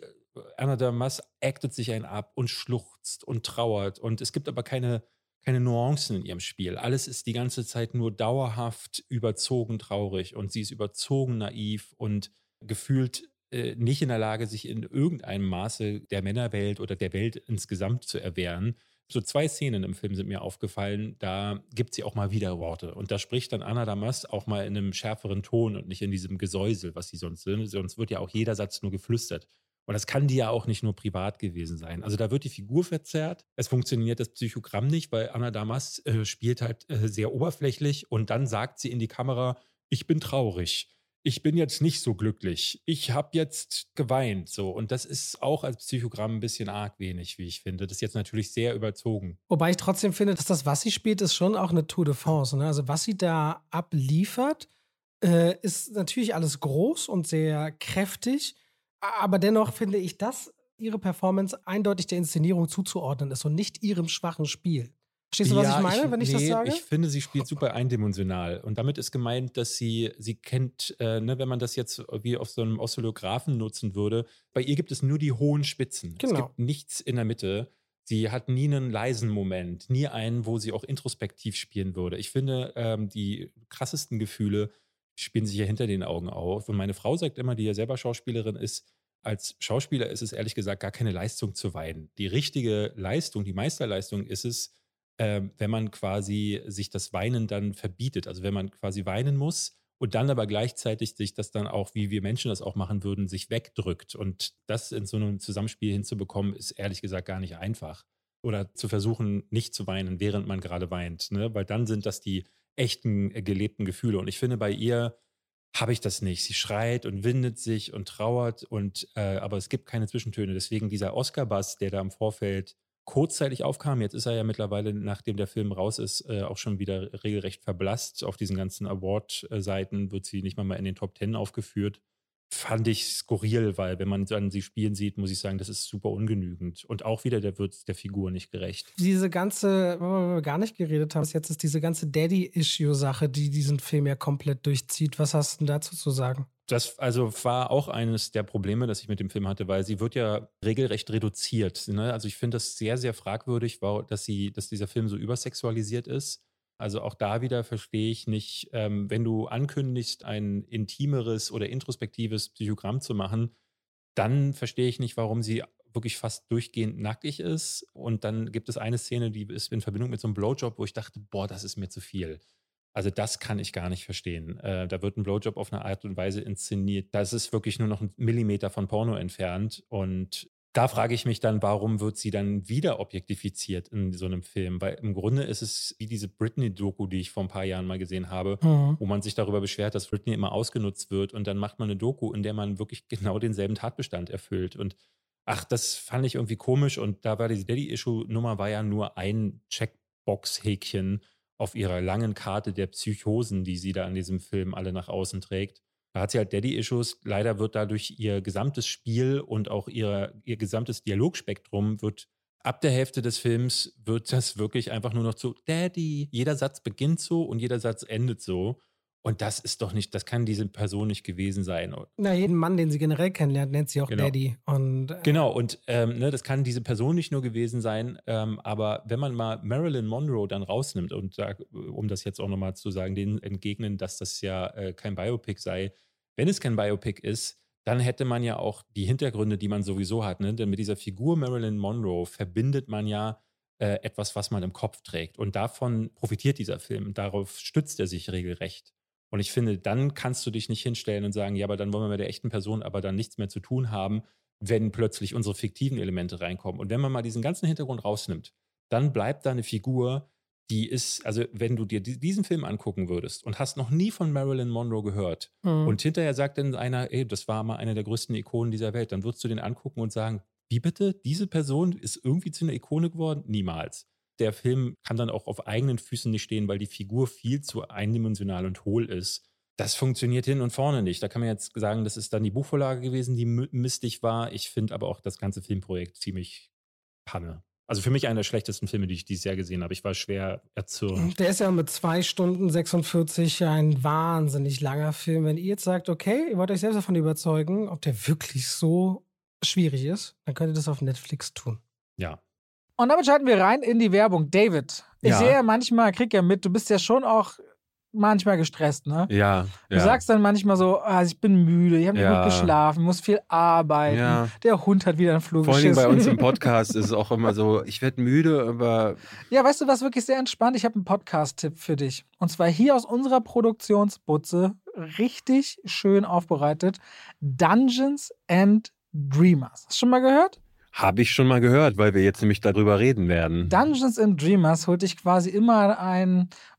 Anna Damas, actet sich ein ab und schluchzt und trauert. Und es gibt aber keine, keine Nuancen in ihrem Spiel. Alles ist die ganze Zeit nur dauerhaft überzogen traurig und sie ist überzogen naiv und gefühlt äh, nicht in der Lage, sich in irgendeinem Maße der Männerwelt oder der Welt insgesamt zu erwehren so zwei Szenen im Film sind mir aufgefallen, da gibt sie auch mal wieder Worte. Und da spricht dann Anna Damas auch mal in einem schärferen Ton und nicht in diesem Gesäusel, was sie sonst sind. Sonst wird ja auch jeder Satz nur geflüstert. Und das kann die ja auch nicht nur privat gewesen sein. Also da wird die Figur verzerrt. Es funktioniert das Psychogramm nicht, weil Anna Damas äh, spielt halt äh, sehr oberflächlich und dann sagt sie in die Kamera, ich bin traurig ich bin jetzt nicht so glücklich. Ich habe jetzt geweint. So. Und das ist auch als Psychogramm ein bisschen arg wenig, wie ich finde. Das ist jetzt natürlich sehr überzogen. Wobei ich trotzdem finde, dass das, was sie spielt, ist schon auch eine Tour de France. Ne? Also, was sie da abliefert, äh, ist natürlich alles groß und sehr kräftig. Aber dennoch finde ich, dass ihre Performance eindeutig der Inszenierung zuzuordnen ist und nicht ihrem schwachen Spiel. Verstehst du, was ja, ich meine, ich, wenn ich nee, das sage? Ich finde, sie spielt super eindimensional. Und damit ist gemeint, dass sie, sie kennt, äh, ne, wenn man das jetzt wie auf so einem Oszillographen nutzen würde, bei ihr gibt es nur die hohen Spitzen. Genau. Es gibt nichts in der Mitte. Sie hat nie einen leisen Moment, nie einen, wo sie auch introspektiv spielen würde. Ich finde, ähm, die krassesten Gefühle spielen sich ja hinter den Augen auf. Und meine Frau sagt immer, die ja selber Schauspielerin ist, als Schauspieler ist es ehrlich gesagt gar keine Leistung zu weinen. Die richtige Leistung, die Meisterleistung ist es, äh, wenn man quasi sich das Weinen dann verbietet. Also wenn man quasi weinen muss und dann aber gleichzeitig sich das dann auch, wie wir Menschen das auch machen würden, sich wegdrückt. Und das in so einem Zusammenspiel hinzubekommen, ist ehrlich gesagt gar nicht einfach. Oder zu versuchen, nicht zu weinen, während man gerade weint. Ne? Weil dann sind das die echten, äh, gelebten Gefühle. Und ich finde, bei ihr habe ich das nicht. Sie schreit und windet sich und trauert und äh, aber es gibt keine Zwischentöne. Deswegen dieser Oscar-Bass, der da im Vorfeld kurzzeitig aufkam, jetzt ist er ja mittlerweile, nachdem der Film raus ist, äh, auch schon wieder regelrecht verblasst. Auf diesen ganzen Award-Seiten wird sie nicht mal, mal in den Top Ten aufgeführt fand ich skurril, weil wenn man dann sie spielen sieht, muss ich sagen, das ist super ungenügend. Und auch wieder, der wird der Figur nicht gerecht. Diese ganze, wo wir gar nicht geredet haben, jetzt ist diese ganze Daddy-Issue-Sache, die diesen Film ja komplett durchzieht. Was hast du dazu zu sagen? Das also war auch eines der Probleme, das ich mit dem Film hatte, weil sie wird ja regelrecht reduziert. Ne? Also ich finde das sehr, sehr fragwürdig, dass sie, dass dieser Film so übersexualisiert ist also auch da wieder verstehe ich nicht, ähm, wenn du ankündigst, ein intimeres oder introspektives Psychogramm zu machen, dann verstehe ich nicht, warum sie wirklich fast durchgehend nackig ist. Und dann gibt es eine Szene, die ist in Verbindung mit so einem Blowjob, wo ich dachte, boah, das ist mir zu viel. Also das kann ich gar nicht verstehen. Äh, da wird ein Blowjob auf eine Art und Weise inszeniert. Das ist wirklich nur noch ein Millimeter von Porno entfernt. Und da frage ich mich dann, warum wird sie dann wieder objektifiziert in so einem Film? Weil im Grunde ist es wie diese Britney-Doku, die ich vor ein paar Jahren mal gesehen habe, mhm. wo man sich darüber beschwert, dass Britney immer ausgenutzt wird und dann macht man eine Doku, in der man wirklich genau denselben Tatbestand erfüllt. Und ach, das fand ich irgendwie komisch und da war diese Daddy-Issue-Nummer war ja nur ein Checkbox-Häkchen auf ihrer langen Karte der Psychosen, die sie da in diesem Film alle nach außen trägt. Da hat sie halt Daddy-Issues. Leider wird dadurch ihr gesamtes Spiel und auch ihr, ihr gesamtes Dialogspektrum wird ab der Hälfte des Films wird das wirklich einfach nur noch zu Daddy. Jeder Satz beginnt so und jeder Satz endet so. Und das ist doch nicht, das kann diese Person nicht gewesen sein. Na, jeden Mann, den sie generell kennenlernt, nennt sie auch genau. Daddy. Und, äh genau, und ähm, ne, das kann diese Person nicht nur gewesen sein, ähm, aber wenn man mal Marilyn Monroe dann rausnimmt und da, um das jetzt auch nochmal zu sagen, denen entgegnen, dass das ja äh, kein Biopic sei, wenn es kein Biopic ist, dann hätte man ja auch die Hintergründe, die man sowieso hat. Ne? Denn mit dieser Figur Marilyn Monroe verbindet man ja äh, etwas, was man im Kopf trägt. Und davon profitiert dieser Film. Darauf stützt er sich regelrecht. Und ich finde, dann kannst du dich nicht hinstellen und sagen, ja, aber dann wollen wir mit der echten Person aber dann nichts mehr zu tun haben, wenn plötzlich unsere fiktiven Elemente reinkommen. Und wenn man mal diesen ganzen Hintergrund rausnimmt, dann bleibt da eine Figur, die ist, also wenn du dir diesen Film angucken würdest und hast noch nie von Marilyn Monroe gehört mhm. und hinterher sagt dann einer, ey, das war mal eine der größten Ikonen dieser Welt, dann würdest du den angucken und sagen, wie bitte? Diese Person ist irgendwie zu einer Ikone geworden? Niemals der Film kann dann auch auf eigenen Füßen nicht stehen, weil die Figur viel zu eindimensional und hohl ist. Das funktioniert hin und vorne nicht. Da kann man jetzt sagen, das ist dann die Buchvorlage gewesen, die mistig war. Ich finde aber auch das ganze Filmprojekt ziemlich Panne. Also für mich einer der schlechtesten Filme, die ich dieses Jahr gesehen habe. Ich war schwer erzürnt. Der ist ja mit zwei Stunden 46 ein wahnsinnig langer Film. Wenn ihr jetzt sagt, okay, ihr wollt euch selbst davon überzeugen, ob der wirklich so schwierig ist, dann könnt ihr das auf Netflix tun. Ja, und damit schalten wir rein in die Werbung. David, ich ja. sehe ja manchmal, krieg ja mit, du bist ja schon auch manchmal gestresst, ne? Ja. Du ja. sagst dann manchmal so, also ich bin müde, ich habe nicht ja. gut geschlafen, muss viel arbeiten. Ja. Der Hund hat wieder einen Flug Vor allem bei uns im Podcast ist es auch immer so, ich werde müde, aber. Ja, weißt du, was wirklich sehr entspannt? Ich habe einen Podcast-Tipp für dich. Und zwar hier aus unserer Produktionsbutze, richtig schön aufbereitet: Dungeons and Dreamers. Hast du schon mal gehört? Habe ich schon mal gehört, weil wir jetzt nämlich darüber reden werden. Dungeons and Dreamers holt dich quasi immer einen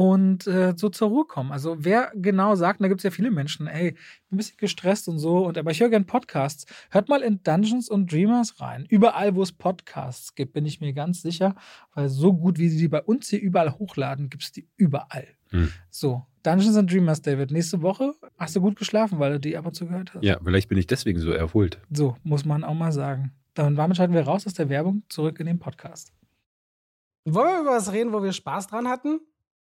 und äh, so zur Ruhe kommen. Also wer genau sagt, und da gibt es ja viele Menschen, ey, ein bisschen gestresst und so, und aber ich höre gerne Podcasts. Hört mal in Dungeons and Dreamers rein. Überall, wo es Podcasts gibt, bin ich mir ganz sicher, weil so gut, wie sie die bei uns hier überall hochladen, gibt es die überall. Hm. So, Dungeons and Dreamers, David. Nächste Woche hast du gut geschlafen, weil du die ab und zu gehört hast. Ja, vielleicht bin ich deswegen so erholt. So, muss man auch mal sagen. Dann damit schalten wir raus aus der Werbung zurück in den Podcast. Wollen wir über was reden, wo wir Spaß dran hatten?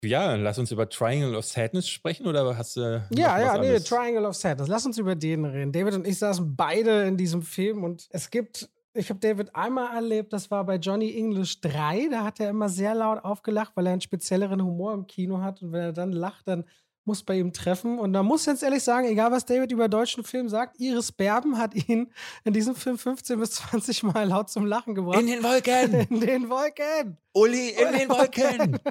Ja, lass uns über Triangle of Sadness sprechen oder hast du. ja, ja, nee, Triangle of Sadness. Lass uns über den reden. David und ich saßen beide in diesem Film und es gibt. Ich habe David einmal erlebt, das war bei Johnny English 3. Da hat er immer sehr laut aufgelacht, weil er einen spezielleren Humor im Kino hat. Und wenn er dann lacht, dann muss bei ihm treffen. Und da muss jetzt ehrlich sagen, egal was David über deutschen Film sagt, Iris Berben hat ihn in diesem Film 15 bis 20 Mal laut zum Lachen gebracht. In den Wolken! In den Wolken! Uli, in den Wolken!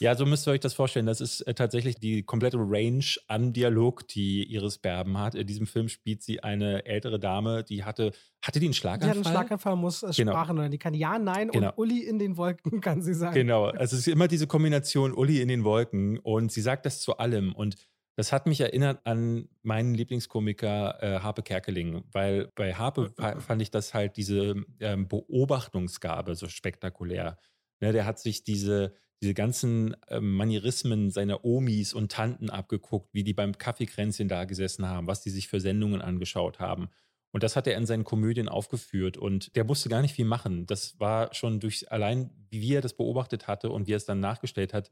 Ja, so müsst ihr euch das vorstellen. Das ist äh, tatsächlich die komplette Range an Dialog, die Iris Berben hat. In diesem Film spielt sie eine ältere Dame, die hatte, hatte die einen Schlaganfall? Die hat einen Schlaganfall, muss äh, genau. Sprachen oder die kann ja, nein genau. und Uli in den Wolken kann sie sagen. Genau, also es ist immer diese Kombination Uli in den Wolken und sie sagt das zu allem und das hat mich erinnert an meinen Lieblingskomiker äh, Harpe Kerkeling, weil bei Harpe fand ich das halt diese ähm, Beobachtungsgabe so spektakulär. Ne, der hat sich diese, diese ganzen äh, Manierismen seiner Omis und Tanten abgeguckt, wie die beim Kaffeekränzchen da gesessen haben, was die sich für Sendungen angeschaut haben. Und das hat er in seinen Komödien aufgeführt und der musste gar nicht viel machen. Das war schon durch allein, wie er das beobachtet hatte und wie er es dann nachgestellt hat,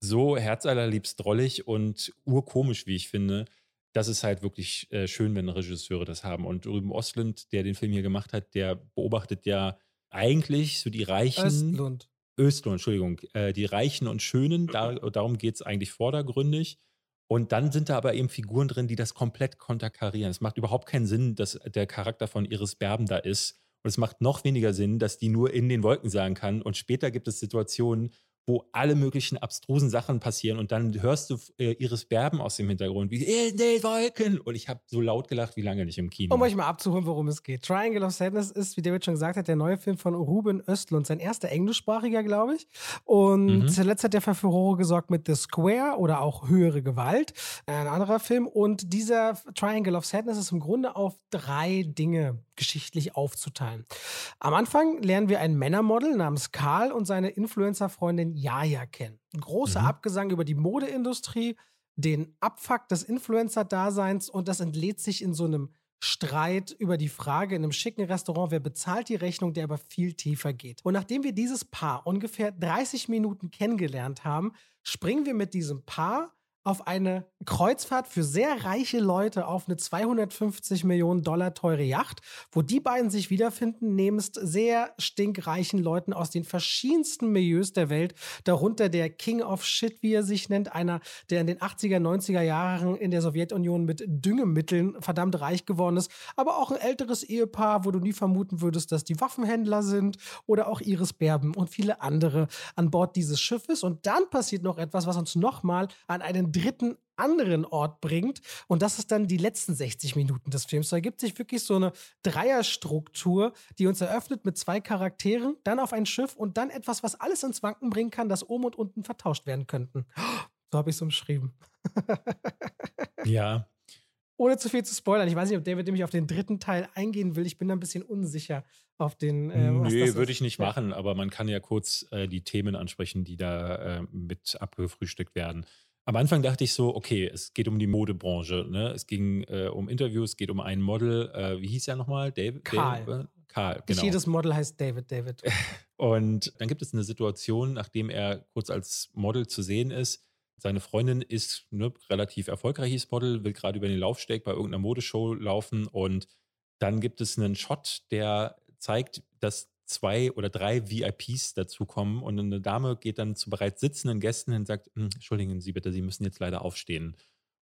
so herzallerliebst drollig und urkomisch, wie ich finde. Das ist halt wirklich äh, schön, wenn Regisseure das haben. Und Ruben Ostlund, der den Film hier gemacht hat, der beobachtet ja eigentlich so die reichen. Östlund. Östlund, Entschuldigung, äh, die Reichen und Schönen, da, darum geht es eigentlich vordergründig. Und dann sind da aber eben Figuren drin, die das komplett konterkarieren. Es macht überhaupt keinen Sinn, dass der Charakter von Iris Berben da ist. Und es macht noch weniger Sinn, dass die nur in den Wolken sagen kann. Und später gibt es Situationen, wo alle möglichen abstrusen Sachen passieren und dann hörst du äh, Iris Berben aus dem Hintergrund, wie in den Wolken. Und ich habe so laut gelacht wie lange nicht im Kino. Um euch mal abzuholen, worum es geht. Triangle of Sadness ist, wie David schon gesagt hat, der neue Film von Ruben Östlund. Sein erster englischsprachiger, glaube ich. Und mhm. zuletzt hat er für Furore gesorgt mit The Square oder auch Höhere Gewalt. Ein anderer Film. Und dieser Triangle of Sadness ist im Grunde auf drei Dinge geschichtlich aufzuteilen. Am Anfang lernen wir ein Männermodel namens Karl und seine Influencer-Freundin Jaja kennen. Ein großer mhm. Abgesang über die Modeindustrie, den Abfuck des Influencer-Daseins und das entlädt sich in so einem Streit über die Frage in einem schicken Restaurant, wer bezahlt die Rechnung, der aber viel tiefer geht. Und nachdem wir dieses Paar ungefähr 30 Minuten kennengelernt haben, springen wir mit diesem Paar auf eine Kreuzfahrt für sehr reiche Leute auf eine 250 Millionen Dollar teure Yacht, wo die beiden sich wiederfinden, nebst sehr stinkreichen Leuten aus den verschiedensten Milieus der Welt, darunter der King of Shit, wie er sich nennt, einer, der in den 80er, 90er Jahren in der Sowjetunion mit Düngemitteln verdammt reich geworden ist, aber auch ein älteres Ehepaar, wo du nie vermuten würdest, dass die Waffenhändler sind oder auch Iris Berben und viele andere an Bord dieses Schiffes. Und dann passiert noch etwas, was uns nochmal an einen dritten anderen Ort bringt. Und das ist dann die letzten 60 Minuten des Films. Da ergibt sich wirklich so eine Dreierstruktur, die uns eröffnet mit zwei Charakteren, dann auf ein Schiff und dann etwas, was alles ins Wanken bringen kann, dass oben und unten vertauscht werden könnten. So habe ich es umschrieben. ja. Ohne zu viel zu spoilern. Ich weiß nicht, ob David nämlich auf den dritten Teil eingehen will. Ich bin da ein bisschen unsicher auf den. Äh, nee, würde ich nicht machen, aber man kann ja kurz äh, die Themen ansprechen, die da äh, mit abgefrühstückt werden. Am Anfang dachte ich so, okay, es geht um die Modebranche. Ne? Es ging äh, um Interviews, es geht um ein Model. Äh, wie hieß er nochmal? David? Karl. David? Karl, genau. Nicht jedes Model heißt David, David. Und dann gibt es eine Situation, nachdem er kurz als Model zu sehen ist. Seine Freundin ist ne, relativ erfolgreiches Model, will gerade über den Laufsteg bei irgendeiner Modeshow laufen und dann gibt es einen Shot, der zeigt, dass zwei oder drei VIPs dazukommen und eine Dame geht dann zu bereits sitzenden Gästen und sagt, hm, entschuldigen Sie bitte, Sie müssen jetzt leider aufstehen.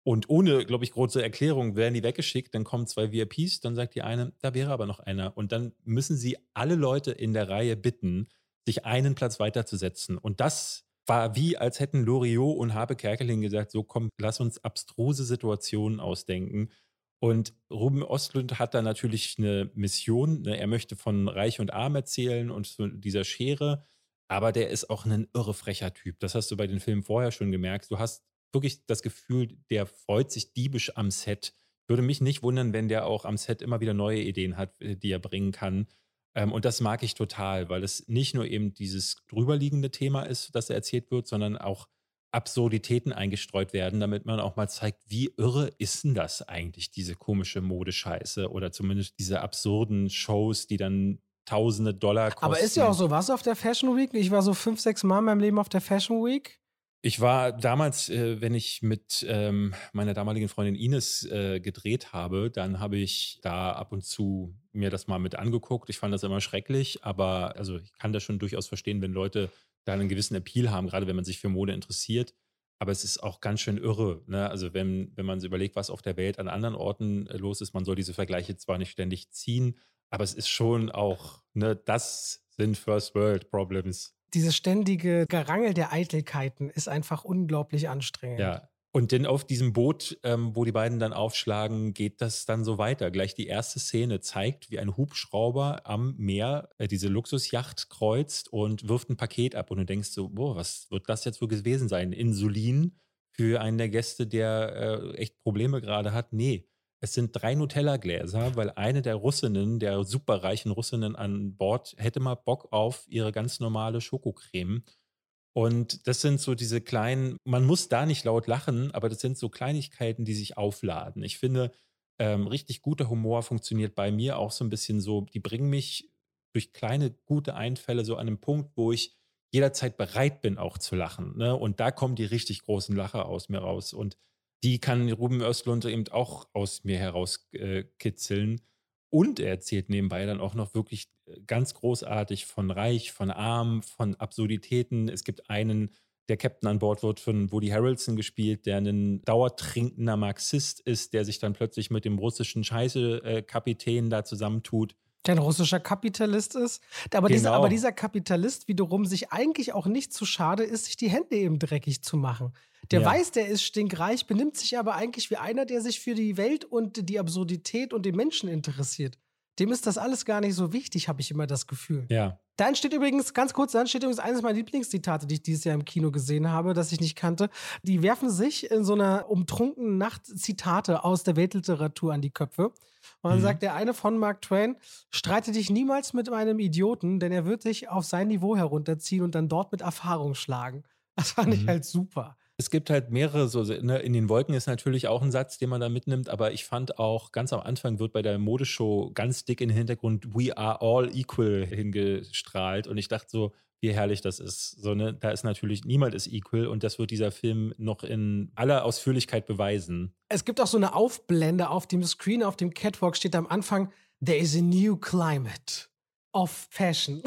Und ohne, glaube ich, große Erklärung werden die weggeschickt, dann kommen zwei VIPs, dann sagt die eine, da wäre aber noch einer. Und dann müssen sie alle Leute in der Reihe bitten, sich einen Platz weiterzusetzen. Und das war wie, als hätten Loriot und Habe Kerkeling gesagt, so komm, lass uns abstruse Situationen ausdenken. Und Ruben Ostlund hat da natürlich eine Mission. Ne? Er möchte von Reich und Arm erzählen und dieser Schere. Aber der ist auch ein irre frecher Typ. Das hast du bei den Filmen vorher schon gemerkt. Du hast wirklich das Gefühl, der freut sich diebisch am Set. Würde mich nicht wundern, wenn der auch am Set immer wieder neue Ideen hat, äh, die er bringen kann. Ähm, und das mag ich total, weil es nicht nur eben dieses drüberliegende Thema ist, das erzählt wird, sondern auch Absurditäten eingestreut werden, damit man auch mal zeigt, wie irre ist denn das eigentlich, diese komische Modescheiße oder zumindest diese absurden Shows, die dann tausende Dollar kosten. Aber ist ja auch so was auf der Fashion Week. Ich war so fünf, sechs Mal in meinem Leben auf der Fashion Week. Ich war damals, äh, wenn ich mit ähm, meiner damaligen Freundin Ines äh, gedreht habe, dann habe ich da ab und zu mir das mal mit angeguckt. Ich fand das immer schrecklich, aber also ich kann das schon durchaus verstehen, wenn Leute da einen gewissen Appeal haben, gerade wenn man sich für Mode interessiert. Aber es ist auch ganz schön irre. Ne? Also wenn, wenn man sich überlegt, was auf der Welt an anderen Orten äh, los ist, man soll diese Vergleiche zwar nicht ständig ziehen, aber es ist schon auch, ne, das sind First World Problems dieses ständige Gerangel der Eitelkeiten ist einfach unglaublich anstrengend. Ja. Und denn auf diesem Boot, ähm, wo die beiden dann aufschlagen, geht das dann so weiter. Gleich die erste Szene zeigt, wie ein Hubschrauber am Meer äh, diese Luxusjacht kreuzt und wirft ein Paket ab. Und du denkst so, boah, was wird das jetzt wohl gewesen sein? Insulin für einen der Gäste, der äh, echt Probleme gerade hat? Nee, es sind drei Nutella-Gläser, weil eine der Russinnen, der superreichen Russinnen an Bord, hätte mal Bock auf ihre ganz normale Schokocreme. Und das sind so diese kleinen, man muss da nicht laut lachen, aber das sind so Kleinigkeiten, die sich aufladen. Ich finde, ähm, richtig guter Humor funktioniert bei mir auch so ein bisschen so, die bringen mich durch kleine gute Einfälle so an einen Punkt, wo ich jederzeit bereit bin, auch zu lachen. Ne? Und da kommen die richtig großen Lacher aus mir raus. Und die kann Ruben Östlund eben auch aus mir herauskitzeln. Äh, und er erzählt nebenbei dann auch noch wirklich äh, ganz großartig von Reich, von Arm, von Absurditäten. Es gibt einen, der Captain an Bord wird von Woody Harrelson gespielt, der ein dauertrinkender Marxist ist, der sich dann plötzlich mit dem russischen Scheiße-Kapitän da zusammentut. Der ein russischer Kapitalist ist. Aber, genau. dieser, aber dieser Kapitalist wiederum sich eigentlich auch nicht zu schade ist, sich die Hände eben dreckig zu machen. Der ja. weiß, der ist stinkreich, benimmt sich aber eigentlich wie einer, der sich für die Welt und die Absurdität und den Menschen interessiert. Dem ist das alles gar nicht so wichtig, habe ich immer das Gefühl. Ja. Da entsteht übrigens, ganz kurz, da entsteht übrigens eines meiner Lieblingszitate, die ich dieses Jahr im Kino gesehen habe, das ich nicht kannte. Die werfen sich in so einer umtrunkenen Nacht Zitate aus der Weltliteratur an die Köpfe. Und dann mhm. sagt der eine von Mark Twain, streite dich niemals mit einem Idioten, denn er wird dich auf sein Niveau herunterziehen und dann dort mit Erfahrung schlagen. Das fand mhm. ich halt super. Es gibt halt mehrere, so ne, in den Wolken ist natürlich auch ein Satz, den man da mitnimmt, aber ich fand auch, ganz am Anfang wird bei der Modeshow ganz dick in den Hintergrund We are all equal hingestrahlt und ich dachte so, wie herrlich das ist. So, ne, da ist natürlich niemand ist equal und das wird dieser Film noch in aller Ausführlichkeit beweisen. Es gibt auch so eine Aufblende auf dem Screen, auf dem Catwalk steht am Anfang, There is a new climate of Fashion.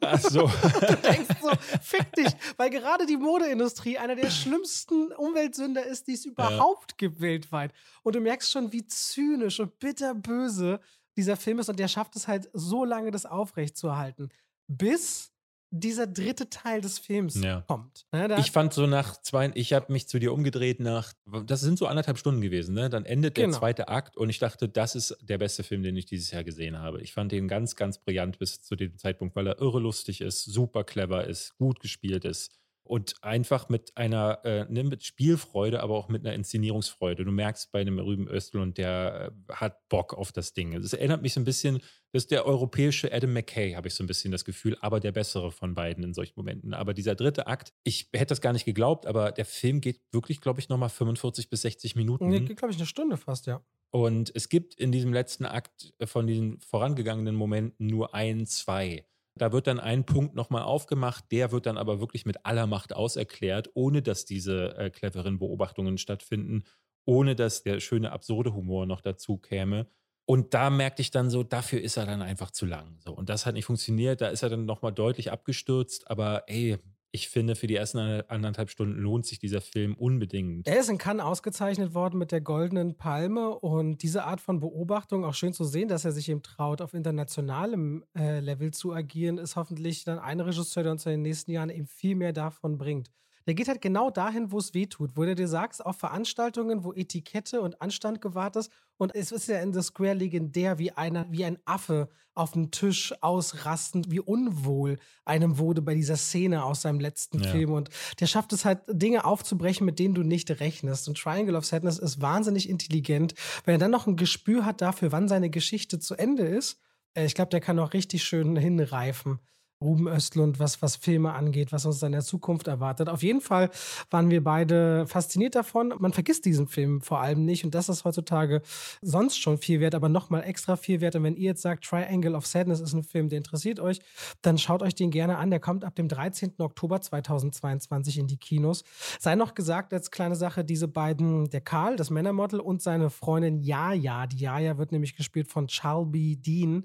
Ach so. du denkst so, fick dich, weil gerade die Modeindustrie einer der schlimmsten Umweltsünder ist, die es überhaupt ja. gibt weltweit. Und du merkst schon, wie zynisch und bitterböse dieser Film ist und der schafft es halt so lange, das aufrechtzuerhalten. Bis dieser dritte Teil des Films ja. kommt. Ja, ne, ich fand so nach zwei, ich habe mich zu dir umgedreht nach, das sind so anderthalb Stunden gewesen, ne? Dann endet genau. der zweite Akt und ich dachte, das ist der beste Film, den ich dieses Jahr gesehen habe. Ich fand den ganz, ganz brillant bis zu dem Zeitpunkt, weil er irre lustig ist, super clever ist, gut gespielt ist und einfach mit einer äh, ne, mit Spielfreude, aber auch mit einer Inszenierungsfreude. Du merkst bei einem Rüben Östlund, der äh, hat Bock auf das Ding. Es erinnert mich so ein bisschen, das ist der europäische Adam McKay, habe ich so ein bisschen das Gefühl, aber der bessere von beiden in solchen Momenten. Aber dieser dritte Akt, ich hätte das gar nicht geglaubt, aber der Film geht wirklich, glaube ich, nochmal 45 bis 60 Minuten. Nee, geht, glaube ich, eine Stunde fast, ja. Und es gibt in diesem letzten Akt von diesen vorangegangenen Momenten nur ein, zwei. Da wird dann ein Punkt nochmal aufgemacht, der wird dann aber wirklich mit aller Macht auserklärt, ohne dass diese äh, cleveren Beobachtungen stattfinden, ohne dass der schöne absurde Humor noch dazu käme. Und da merkte ich dann so, dafür ist er dann einfach zu lang. So. Und das hat nicht funktioniert. Da ist er dann nochmal deutlich abgestürzt. Aber ey, ich finde, für die ersten anderthalb Stunden lohnt sich dieser Film unbedingt. Er ist in Cannes ausgezeichnet worden mit der Goldenen Palme und diese Art von Beobachtung, auch schön zu sehen, dass er sich eben traut, auf internationalem äh, Level zu agieren, ist hoffentlich dann ein Regisseur, der uns in den nächsten Jahren eben viel mehr davon bringt. Der geht halt genau dahin, wo es weh tut, wo du dir sagst, auf Veranstaltungen, wo Etikette und Anstand gewahrt ist. Und es ist ja in The Square legendär, wie einer, wie ein Affe auf dem Tisch ausrastend, wie unwohl einem wurde bei dieser Szene aus seinem letzten ja. Film. Und der schafft es halt, Dinge aufzubrechen, mit denen du nicht rechnest. Und Triangle of Sadness ist wahnsinnig intelligent. Wenn er dann noch ein Gespür hat dafür, wann seine Geschichte zu Ende ist, äh, ich glaube, der kann auch richtig schön hinreifen. Ruben Östlund, was, was Filme angeht, was uns in der Zukunft erwartet. Auf jeden Fall waren wir beide fasziniert davon. Man vergisst diesen Film vor allem nicht und das ist heutzutage sonst schon viel wert, aber nochmal extra viel wert. Und wenn ihr jetzt sagt, Triangle of Sadness ist ein Film, der interessiert euch, dann schaut euch den gerne an. Der kommt ab dem 13. Oktober 2022 in die Kinos. Sei noch gesagt, als kleine Sache, diese beiden, der Karl, das Männermodel und seine Freundin Jaja, die Jaja wird nämlich gespielt von Charlby Dean.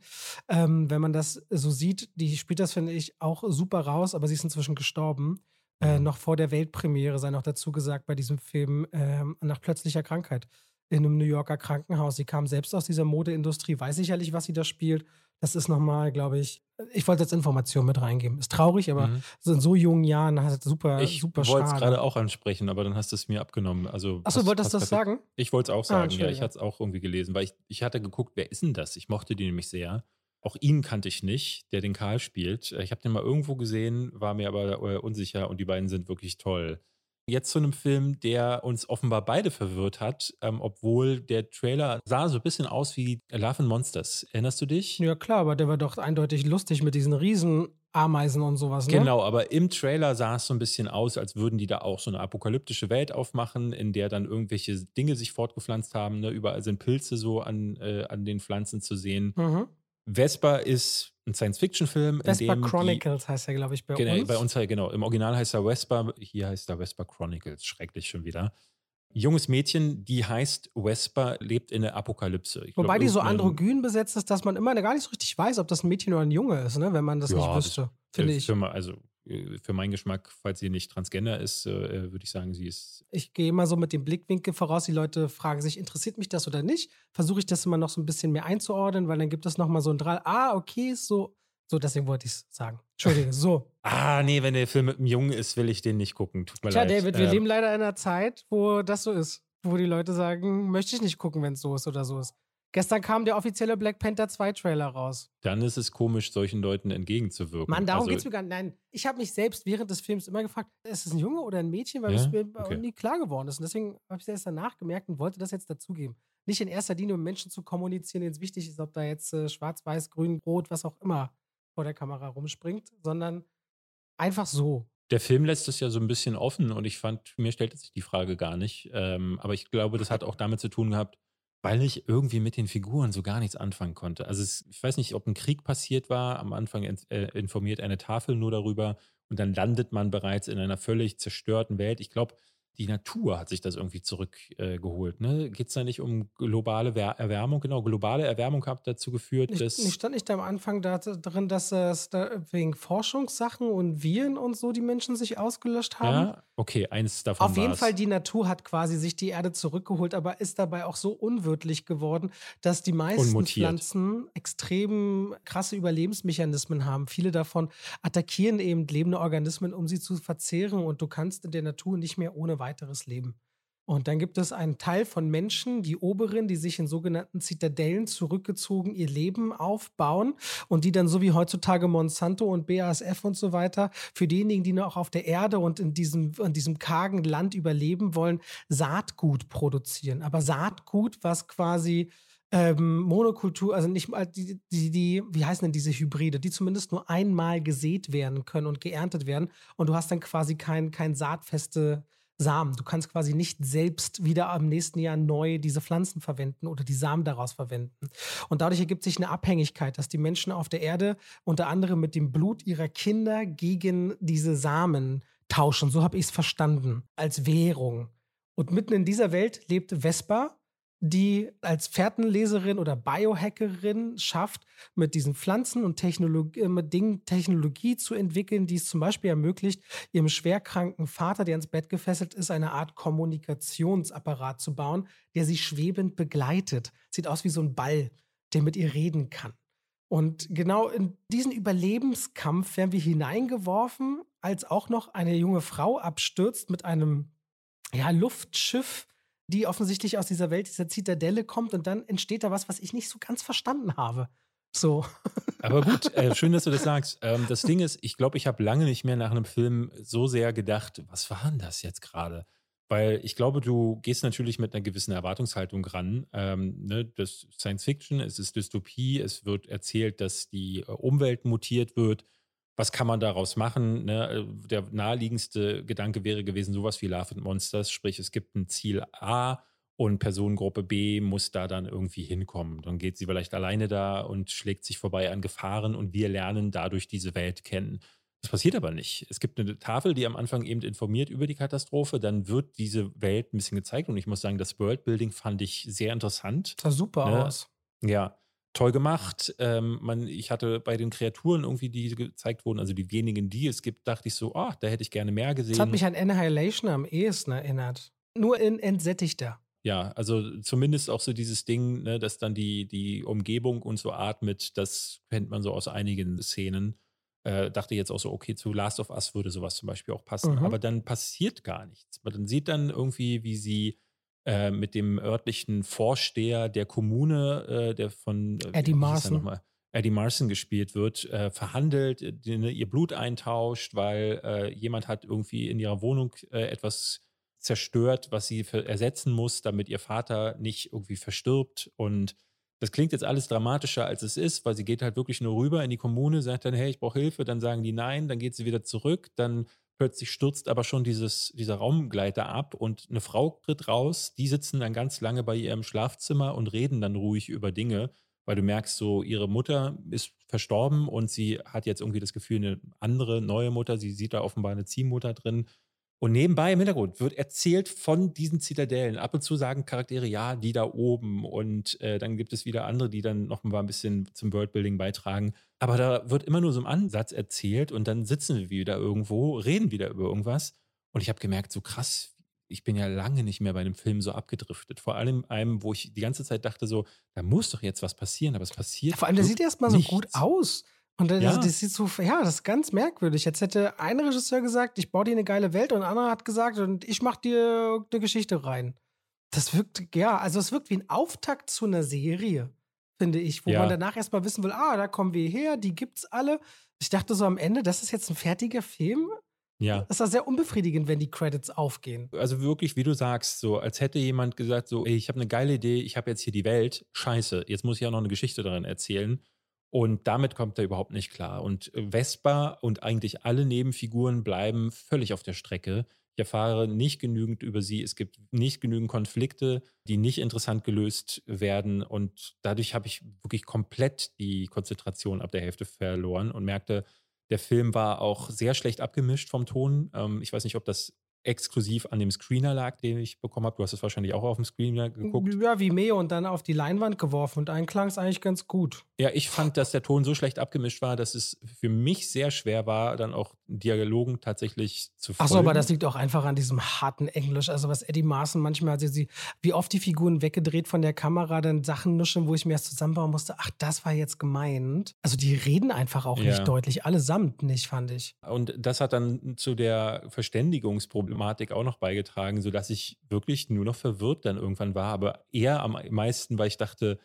Ähm, wenn man das so sieht, die spielt das, ich, auch super raus, aber sie ist inzwischen gestorben. Äh, mhm. noch vor der Weltpremiere, sei noch dazu gesagt, bei diesem Film äh, nach plötzlicher Krankheit in einem New Yorker Krankenhaus. Sie kam selbst aus dieser Modeindustrie, weiß sicherlich, was sie da spielt. Das ist nochmal, glaube ich, ich wollte jetzt Informationen mit reingeben. Ist traurig, aber mhm. in so jungen Jahren hat super, ich super. Ich wollte es gerade auch ansprechen, aber dann hast du es mir abgenommen. Also, Achso, wolltest du das sagen? Ich wollte es auch ah, sagen, ah, ja. Ich hatte es auch irgendwie gelesen, weil ich, ich hatte geguckt, wer ist denn das? Ich mochte die nämlich sehr. Auch ihn kannte ich nicht, der den Karl spielt. Äh, ich habe den mal irgendwo gesehen, war mir aber äh, unsicher und die beiden sind wirklich toll. Jetzt zu einem Film, der uns offenbar beide verwirrt hat, ähm, obwohl der Trailer sah so ein bisschen aus wie Love and Monsters. Erinnerst du dich? Ja, klar, aber der war doch eindeutig lustig mit diesen riesen Ameisen und sowas. Ne? Genau, aber im Trailer sah es so ein bisschen aus, als würden die da auch so eine apokalyptische Welt aufmachen, in der dann irgendwelche Dinge sich fortgepflanzt haben. Ne? Überall sind Pilze so an, äh, an den Pflanzen zu sehen. Mhm. Vesper ist ein Science-Fiction-Film. Vesper Chronicles die, heißt er, glaube ich, bei genau, uns. Bei uns, genau. Im Original heißt er Vesper, hier heißt er Vesper Chronicles. Schrecklich schon wieder. Junges Mädchen, die heißt Vesper, lebt in der Apokalypse. Ich Wobei glaub, die so androgyn besetzt ist, dass man immer gar nicht so richtig weiß, ob das ein Mädchen oder ein Junge ist, ne? wenn man das ja, nicht wüsste, finde ich. Mal, also für meinen Geschmack, falls sie nicht transgender ist, äh, würde ich sagen, sie ist. Ich gehe immer so mit dem Blickwinkel voraus. Die Leute fragen sich, interessiert mich das oder nicht? Versuche ich das immer noch so ein bisschen mehr einzuordnen, weil dann gibt es nochmal so ein Drall. Ah, okay, so. So, deswegen wollte ich es sagen. Entschuldige, so. ah, nee, wenn der Film mit einem Jungen ist, will ich den nicht gucken. Tut mir Tja, leid. David, wir ähm, leben leider in einer Zeit, wo das so ist. Wo die Leute sagen, möchte ich nicht gucken, wenn es so ist oder so ist. Gestern kam der offizielle Black Panther 2 Trailer raus. Dann ist es komisch, solchen Leuten entgegenzuwirken. Mann, darum also, es mir gar nicht. Nein, ich habe mich selbst während des Films immer gefragt, ist es ein Junge oder ein Mädchen, weil ja? es mir okay. nie klar geworden ist. Und deswegen habe ich es erst danach gemerkt und wollte das jetzt dazugeben. Nicht in erster Linie, um Menschen zu kommunizieren, denen es wichtig ist, ob da jetzt äh, schwarz, weiß, grün, rot, was auch immer vor der Kamera rumspringt, sondern einfach so. Der Film lässt es ja so ein bisschen offen und ich fand, mir stellte sich die Frage gar nicht. Ähm, aber ich glaube, das hat auch damit zu tun gehabt, weil ich irgendwie mit den Figuren so gar nichts anfangen konnte. Also es, ich weiß nicht, ob ein Krieg passiert war. Am Anfang äh, informiert eine Tafel nur darüber und dann landet man bereits in einer völlig zerstörten Welt. Ich glaube, die Natur hat sich das irgendwie zurückgeholt. Äh, ne? Geht es da nicht um globale Erwärmung? Genau, globale Erwärmung hat dazu geführt, dass. Nicht, stand nicht da am Anfang da, drin, dass es da wegen Forschungssachen und Viren und so die Menschen sich ausgelöscht haben? Ja, okay, eins davon. Auf jeden Fall, die Natur hat quasi sich die Erde zurückgeholt, aber ist dabei auch so unwirtlich geworden, dass die meisten. Pflanzen extrem krasse Überlebensmechanismen haben. Viele davon attackieren eben lebende Organismen, um sie zu verzehren und du kannst in der Natur nicht mehr ohne weiteres Leben. Und dann gibt es einen Teil von Menschen, die Oberen, die sich in sogenannten Zitadellen zurückgezogen ihr Leben aufbauen und die dann so wie heutzutage Monsanto und BASF und so weiter für diejenigen, die noch auf der Erde und in diesem, in diesem kargen Land überleben wollen, Saatgut produzieren. Aber Saatgut, was quasi ähm, Monokultur, also nicht mal die, die, die, wie heißen denn diese Hybride, die zumindest nur einmal gesät werden können und geerntet werden und du hast dann quasi kein, kein saatfeste Samen. Du kannst quasi nicht selbst wieder am nächsten Jahr neu diese Pflanzen verwenden oder die Samen daraus verwenden. Und dadurch ergibt sich eine Abhängigkeit, dass die Menschen auf der Erde unter anderem mit dem Blut ihrer Kinder gegen diese Samen tauschen. So habe ich es verstanden, als Währung. Und mitten in dieser Welt lebt Vespa, die als Fährtenleserin oder Biohackerin schafft, mit diesen Pflanzen und Technologie, äh, mit Dingen Technologie zu entwickeln, die es zum Beispiel ermöglicht, ihrem schwerkranken Vater, der ins Bett gefesselt ist, eine Art Kommunikationsapparat zu bauen, der sie schwebend begleitet. Sieht aus wie so ein Ball, der mit ihr reden kann. Und genau in diesen Überlebenskampf werden wir hineingeworfen, als auch noch eine junge Frau abstürzt mit einem ja, Luftschiff, die offensichtlich aus dieser Welt, dieser Zitadelle kommt und dann entsteht da was, was ich nicht so ganz verstanden habe. So. Aber gut, äh, schön, dass du das sagst. Ähm, das Ding ist, ich glaube, ich habe lange nicht mehr nach einem Film so sehr gedacht, was war denn das jetzt gerade? Weil ich glaube, du gehst natürlich mit einer gewissen Erwartungshaltung ran. Ähm, ne, das Science Fiction, es ist Dystopie, es wird erzählt, dass die Umwelt mutiert wird. Was kann man daraus machen? Ne? Äh, der naheliegendste Gedanke wäre gewesen, sowas wie Love and Monsters, sprich, es gibt ein Ziel A und Personengruppe B muss da dann irgendwie hinkommen. Dann geht sie vielleicht alleine da und schlägt sich vorbei an Gefahren und wir lernen dadurch diese Welt kennen. Das passiert aber nicht. Es gibt eine Tafel, die am Anfang eben informiert über die Katastrophe. Dann wird diese Welt ein bisschen gezeigt. Und ich muss sagen, das Worldbuilding fand ich sehr interessant. Sah super ne? aus. Ja, toll gemacht. Ähm, man, ich hatte bei den Kreaturen irgendwie, die gezeigt wurden, also die wenigen, die es gibt, dachte ich so, oh, da hätte ich gerne mehr gesehen. Das hat mich an Annihilation am ehesten erinnert. Nur in entsättigter. Ja, also zumindest auch so dieses Ding, ne, dass dann die, die Umgebung und so atmet, das kennt man so aus einigen Szenen. Äh, dachte jetzt auch so, okay, zu Last of Us würde sowas zum Beispiel auch passen. Mhm. Aber dann passiert gar nichts. Man sieht dann irgendwie, wie sie äh, mit dem örtlichen Vorsteher der Kommune, äh, der von äh, Eddie Marson. Eddie Marson gespielt wird, äh, verhandelt, äh, die, ne, ihr Blut eintauscht, weil jemand hat irgendwie in ihrer Wohnung etwas zerstört, was sie ersetzen muss, damit ihr Vater nicht irgendwie verstirbt. Und das klingt jetzt alles dramatischer, als es ist, weil sie geht halt wirklich nur rüber in die Kommune, sagt dann, hey, ich brauche Hilfe, dann sagen die nein, dann geht sie wieder zurück, dann plötzlich stürzt aber schon dieses, dieser Raumgleiter ab und eine Frau tritt raus, die sitzen dann ganz lange bei ihr im Schlafzimmer und reden dann ruhig über Dinge, weil du merkst, so ihre Mutter ist verstorben und sie hat jetzt irgendwie das Gefühl, eine andere, neue Mutter, sie sieht da offenbar eine Ziehmutter drin und nebenbei im Hintergrund wird erzählt von diesen Zitadellen. Ab und zu sagen Charaktere, ja, die da oben. Und äh, dann gibt es wieder andere, die dann noch ein bisschen zum Worldbuilding beitragen. Aber da wird immer nur so ein Ansatz erzählt und dann sitzen wir wieder irgendwo, reden wieder über irgendwas. Und ich habe gemerkt, so krass, ich bin ja lange nicht mehr bei einem Film so abgedriftet. Vor allem einem, wo ich die ganze Zeit dachte, so, da muss doch jetzt was passieren, aber es passiert. Vor allem, der sieht erstmal so gut aus. Und das, ja. das sieht so, ja, das ist ganz merkwürdig. Jetzt hätte ein Regisseur gesagt, ich baue dir eine geile Welt und ein anderer hat gesagt, und ich mach dir eine Geschichte rein. Das wirkt, ja, also es wirkt wie ein Auftakt zu einer Serie, finde ich, wo ja. man danach erstmal wissen will, ah, da kommen wir her, die gibt's alle. Ich dachte so am Ende, das ist jetzt ein fertiger Film. Ja. Das ist sehr unbefriedigend, wenn die Credits aufgehen. Also wirklich, wie du sagst, so als hätte jemand gesagt, so, ey, ich habe eine geile Idee, ich habe jetzt hier die Welt, scheiße, jetzt muss ich ja noch eine Geschichte darin erzählen. Und damit kommt er überhaupt nicht klar. Und Vespa und eigentlich alle Nebenfiguren bleiben völlig auf der Strecke. Ich erfahre nicht genügend über sie. Es gibt nicht genügend Konflikte, die nicht interessant gelöst werden. Und dadurch habe ich wirklich komplett die Konzentration ab der Hälfte verloren und merkte, der Film war auch sehr schlecht abgemischt vom Ton. Ähm, ich weiß nicht, ob das exklusiv an dem Screener lag, den ich bekommen habe. Du hast es wahrscheinlich auch auf dem Screener geguckt. Ja, wie Meo und dann auf die Leinwand geworfen und einen klang es eigentlich ganz gut. Ja, ich fand, dass der Ton so schlecht abgemischt war, dass es für mich sehr schwer war, dann auch Dialogen tatsächlich zu folgen. Achso, aber das liegt auch einfach an diesem harten Englisch. Also was Eddie Marson manchmal, also sie, wie oft die Figuren weggedreht von der Kamera, dann Sachen nuschen, wo ich mir erst zusammenbauen musste, ach, das war jetzt gemeint. Also die reden einfach auch ja. nicht deutlich, allesamt nicht, fand ich. Und das hat dann zu der Verständigungsproblematik auch noch beigetragen, sodass ich wirklich nur noch verwirrt dann irgendwann war, aber eher am meisten, weil ich dachte,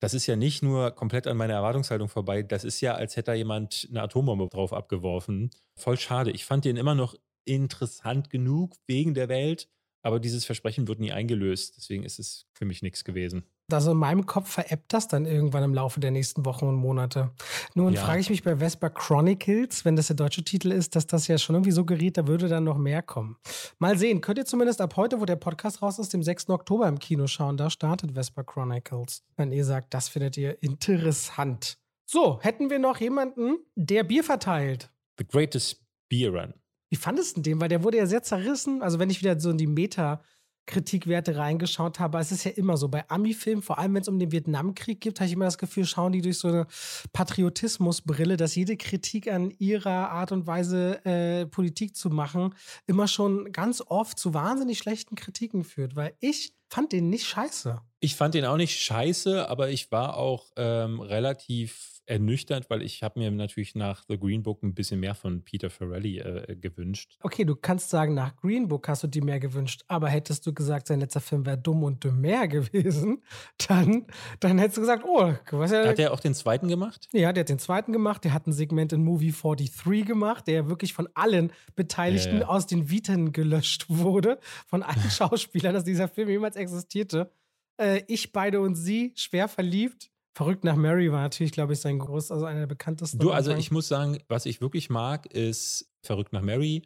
das ist ja nicht nur komplett an meiner Erwartungshaltung vorbei, das ist ja, als hätte da jemand eine Atombombe drauf abgeworfen. Voll schade. Ich fand den immer noch interessant genug wegen der Welt, aber dieses Versprechen wird nie eingelöst. Deswegen ist es für mich nichts gewesen. Also in meinem Kopf veräppt das dann irgendwann im Laufe der nächsten Wochen und Monate. Nun ja. frage ich mich bei Vesper Chronicles, wenn das der deutsche Titel ist, dass das ja schon irgendwie suggeriert, da würde dann noch mehr kommen. Mal sehen, könnt ihr zumindest ab heute, wo der Podcast raus ist, dem 6. Oktober im Kino schauen. Da startet Vesper Chronicles. Wenn ihr sagt, das findet ihr interessant. So, hätten wir noch jemanden, der Bier verteilt. The Greatest Beer Run. Wie fandest du den? Weil der wurde ja sehr zerrissen. Also wenn ich wieder so in die Meta- Kritikwerte reingeschaut habe. Es ist ja immer so, bei Ami-Filmen, vor allem wenn es um den Vietnamkrieg geht, habe ich immer das Gefühl, schauen die durch so eine Patriotismusbrille, dass jede Kritik an ihrer Art und Weise, äh, Politik zu machen, immer schon ganz oft zu wahnsinnig schlechten Kritiken führt. Weil ich fand den nicht scheiße. Ich fand den auch nicht scheiße, aber ich war auch ähm, relativ ernüchternd, weil ich habe mir natürlich nach The Green Book ein bisschen mehr von Peter Farrelly äh, gewünscht. Okay, du kannst sagen, nach Green Book hast du dir mehr gewünscht, aber hättest du gesagt, sein letzter Film wäre dumm und dümmer gewesen, dann, dann hättest du gesagt, oh, was ja. Hat er auch den zweiten gemacht? Ja, der hat den zweiten gemacht. Der hat ein Segment in Movie 43 gemacht, der wirklich von allen Beteiligten ja, ja. aus den Viten gelöscht wurde, von allen Schauspielern, dass dieser Film jemals existierte. Äh, ich, beide und sie, schwer verliebt Verrückt nach Mary war natürlich, glaube ich, sein groß, also einer der bekanntesten. Du, also ich muss sagen, was ich wirklich mag, ist Verrückt nach Mary.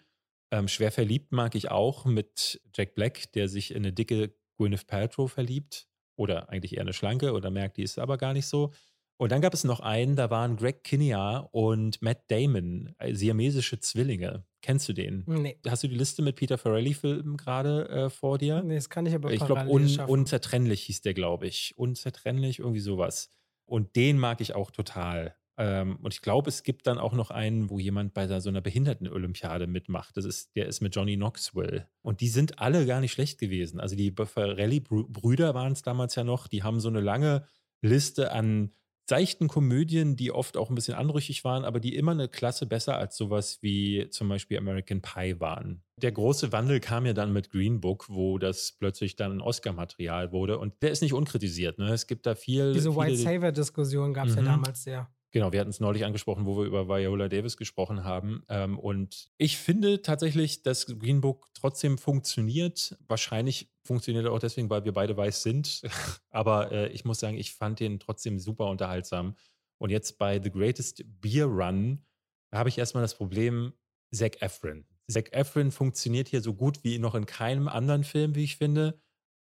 Ähm, schwer verliebt mag ich auch mit Jack Black, der sich in eine dicke Gwyneth Paltrow verliebt. Oder eigentlich eher eine schlanke oder merkt, die ist aber gar nicht so. Und dann gab es noch einen, da waren Greg Kinnear und Matt Damon, äh, siamesische Zwillinge. Kennst du den? Nee. Hast du die Liste mit Peter Farrelly-Filmen gerade äh, vor dir? Nee, das kann ich aber Ich glaube, un Unzertrennlich hieß der, glaube ich. Unzertrennlich, irgendwie sowas. Und den mag ich auch total. Ähm, und ich glaube, es gibt dann auch noch einen, wo jemand bei so einer Behinderten-Olympiade mitmacht. Das ist, der ist mit Johnny Knoxville. Und die sind alle gar nicht schlecht gewesen. Also die Farrelly-Brüder waren es damals ja noch. Die haben so eine lange Liste an seichten Komödien, die oft auch ein bisschen anrüchig waren, aber die immer eine Klasse besser als sowas wie zum Beispiel American Pie waren. Der große Wandel kam ja dann mit Green Book, wo das plötzlich dann ein Oscar-Material wurde und der ist nicht unkritisiert. Ne? Es gibt da viel. Diese White Saver-Diskussion gab es mhm. ja damals sehr. Genau, wir hatten es neulich angesprochen, wo wir über Viola Davis gesprochen haben. Ähm, und ich finde tatsächlich, dass Green Book trotzdem funktioniert. Wahrscheinlich funktioniert er auch deswegen, weil wir beide weiß sind. Aber äh, ich muss sagen, ich fand den trotzdem super unterhaltsam. Und jetzt bei The Greatest Beer Run habe ich erstmal das Problem, Zac Efron. Zac Efron funktioniert hier so gut wie noch in keinem anderen Film, wie ich finde.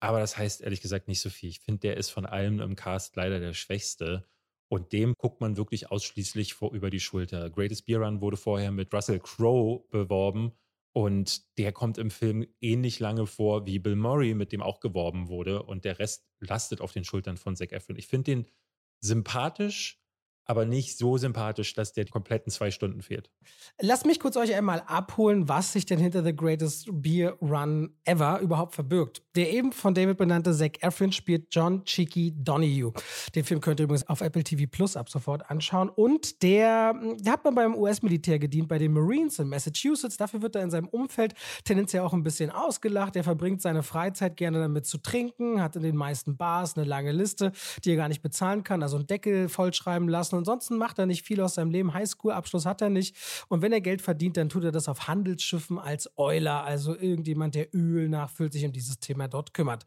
Aber das heißt ehrlich gesagt nicht so viel. Ich finde, der ist von allem im Cast leider der Schwächste. Und dem guckt man wirklich ausschließlich vor, über die Schulter. Greatest Beer Run wurde vorher mit Russell Crowe beworben und der kommt im Film ähnlich lange vor wie Bill Murray, mit dem auch geworben wurde. Und der Rest lastet auf den Schultern von Zac Efron. Ich finde den sympathisch, aber nicht so sympathisch, dass der die kompletten zwei Stunden fehlt. Lass mich kurz euch einmal abholen, was sich denn hinter The Greatest Beer Run Ever überhaupt verbirgt. Der eben von David benannte Zac Efron spielt John Cheeky Donahue. Den Film könnt ihr übrigens auf Apple TV Plus ab sofort anschauen. Und der, der hat man beim US-Militär gedient, bei den Marines in Massachusetts. Dafür wird er in seinem Umfeld tendenziell auch ein bisschen ausgelacht. Er verbringt seine Freizeit gerne damit zu trinken, hat in den meisten Bars eine lange Liste, die er gar nicht bezahlen kann, also einen Deckel vollschreiben lassen ansonsten macht er nicht viel aus seinem Leben. Highschool-Abschluss hat er nicht. Und wenn er Geld verdient, dann tut er das auf Handelsschiffen als Euler, also irgendjemand, der Öl nachfüllt, sich um dieses Thema dort kümmert.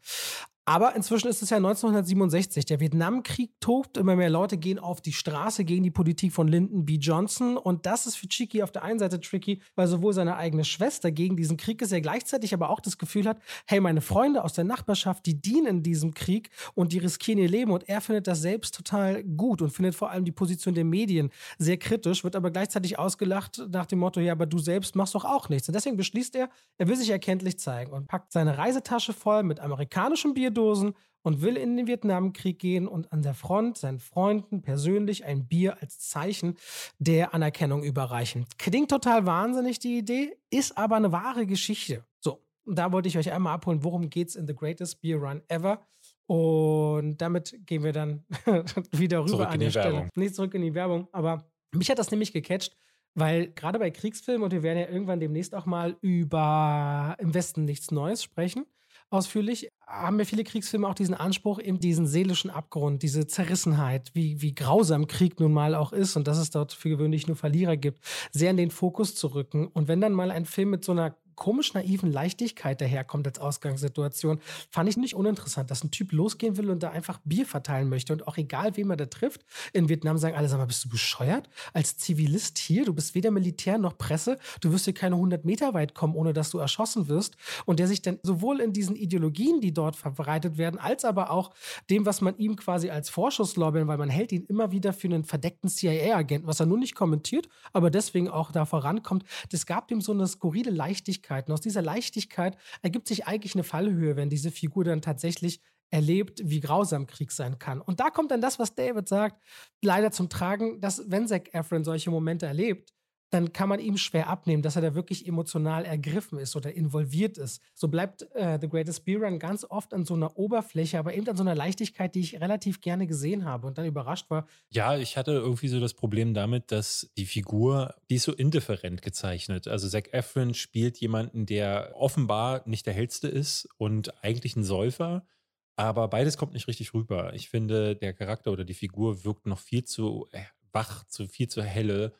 Aber inzwischen ist es ja 1967. Der Vietnamkrieg tobt. Immer mehr Leute gehen auf die Straße gegen die Politik von Lyndon B. Johnson. Und das ist für Cheeky auf der einen Seite tricky, weil sowohl seine eigene Schwester gegen diesen Krieg ist, er gleichzeitig aber auch das Gefühl hat, hey, meine Freunde aus der Nachbarschaft, die dienen in diesem Krieg und die riskieren ihr Leben. Und er findet das selbst total gut und findet vor allem die Position der Medien sehr kritisch, wird aber gleichzeitig ausgelacht nach dem Motto, ja, aber du selbst machst doch auch nichts. Und deswegen beschließt er, er will sich erkenntlich zeigen und packt seine Reisetasche voll mit amerikanischem Bier Bierdosen und will in den Vietnamkrieg gehen und an der Front seinen Freunden persönlich ein Bier als Zeichen der Anerkennung überreichen. Klingt total wahnsinnig, die Idee, ist aber eine wahre Geschichte. So, da wollte ich euch einmal abholen, worum geht es in The Greatest Beer Run Ever. Und damit gehen wir dann wieder rüber zurück an der Stelle. Werbung. Nicht zurück in die Werbung, aber mich hat das nämlich gecatcht, weil gerade bei Kriegsfilmen, und wir werden ja irgendwann demnächst auch mal über Im Westen nichts Neues sprechen, ausführlich, haben ja viele Kriegsfilme auch diesen Anspruch, eben diesen seelischen Abgrund, diese Zerrissenheit, wie, wie grausam Krieg nun mal auch ist und dass es dort für gewöhnlich nur Verlierer gibt, sehr in den Fokus zu rücken. Und wenn dann mal ein Film mit so einer komisch naiven Leichtigkeit daherkommt als Ausgangssituation, fand ich nicht uninteressant, dass ein Typ losgehen will und da einfach Bier verteilen möchte und auch egal, wen man da trifft. In Vietnam sagen alle, sag mal, bist du bescheuert? Als Zivilist hier, du bist weder Militär noch Presse, du wirst hier keine 100 Meter weit kommen, ohne dass du erschossen wirst. Und der sich dann sowohl in diesen Ideologien, die dort verbreitet werden, als aber auch dem, was man ihm quasi als Vorschusslorbeeren, weil man hält ihn immer wieder für einen verdeckten CIA-Agenten, was er nun nicht kommentiert, aber deswegen auch da vorankommt. Das gab ihm so eine skurrile Leichtigkeit Leichtigkeit. Und aus dieser Leichtigkeit ergibt sich eigentlich eine Fallhöhe, wenn diese Figur dann tatsächlich erlebt, wie grausam Krieg sein kann. Und da kommt dann das, was David sagt, leider zum Tragen, dass wenn Zac Efron solche Momente erlebt, dann kann man ihm schwer abnehmen, dass er da wirklich emotional ergriffen ist oder involviert ist. So bleibt äh, The Greatest Speedrun ganz oft an so einer Oberfläche, aber eben an so einer Leichtigkeit, die ich relativ gerne gesehen habe und dann überrascht war. Ja, ich hatte irgendwie so das Problem damit, dass die Figur, die ist so indifferent gezeichnet. Also Zac Efron spielt jemanden, der offenbar nicht der hellste ist und eigentlich ein Säufer. Aber beides kommt nicht richtig rüber. Ich finde, der Charakter oder die Figur wirkt noch viel zu äh, wach, zu viel zu helle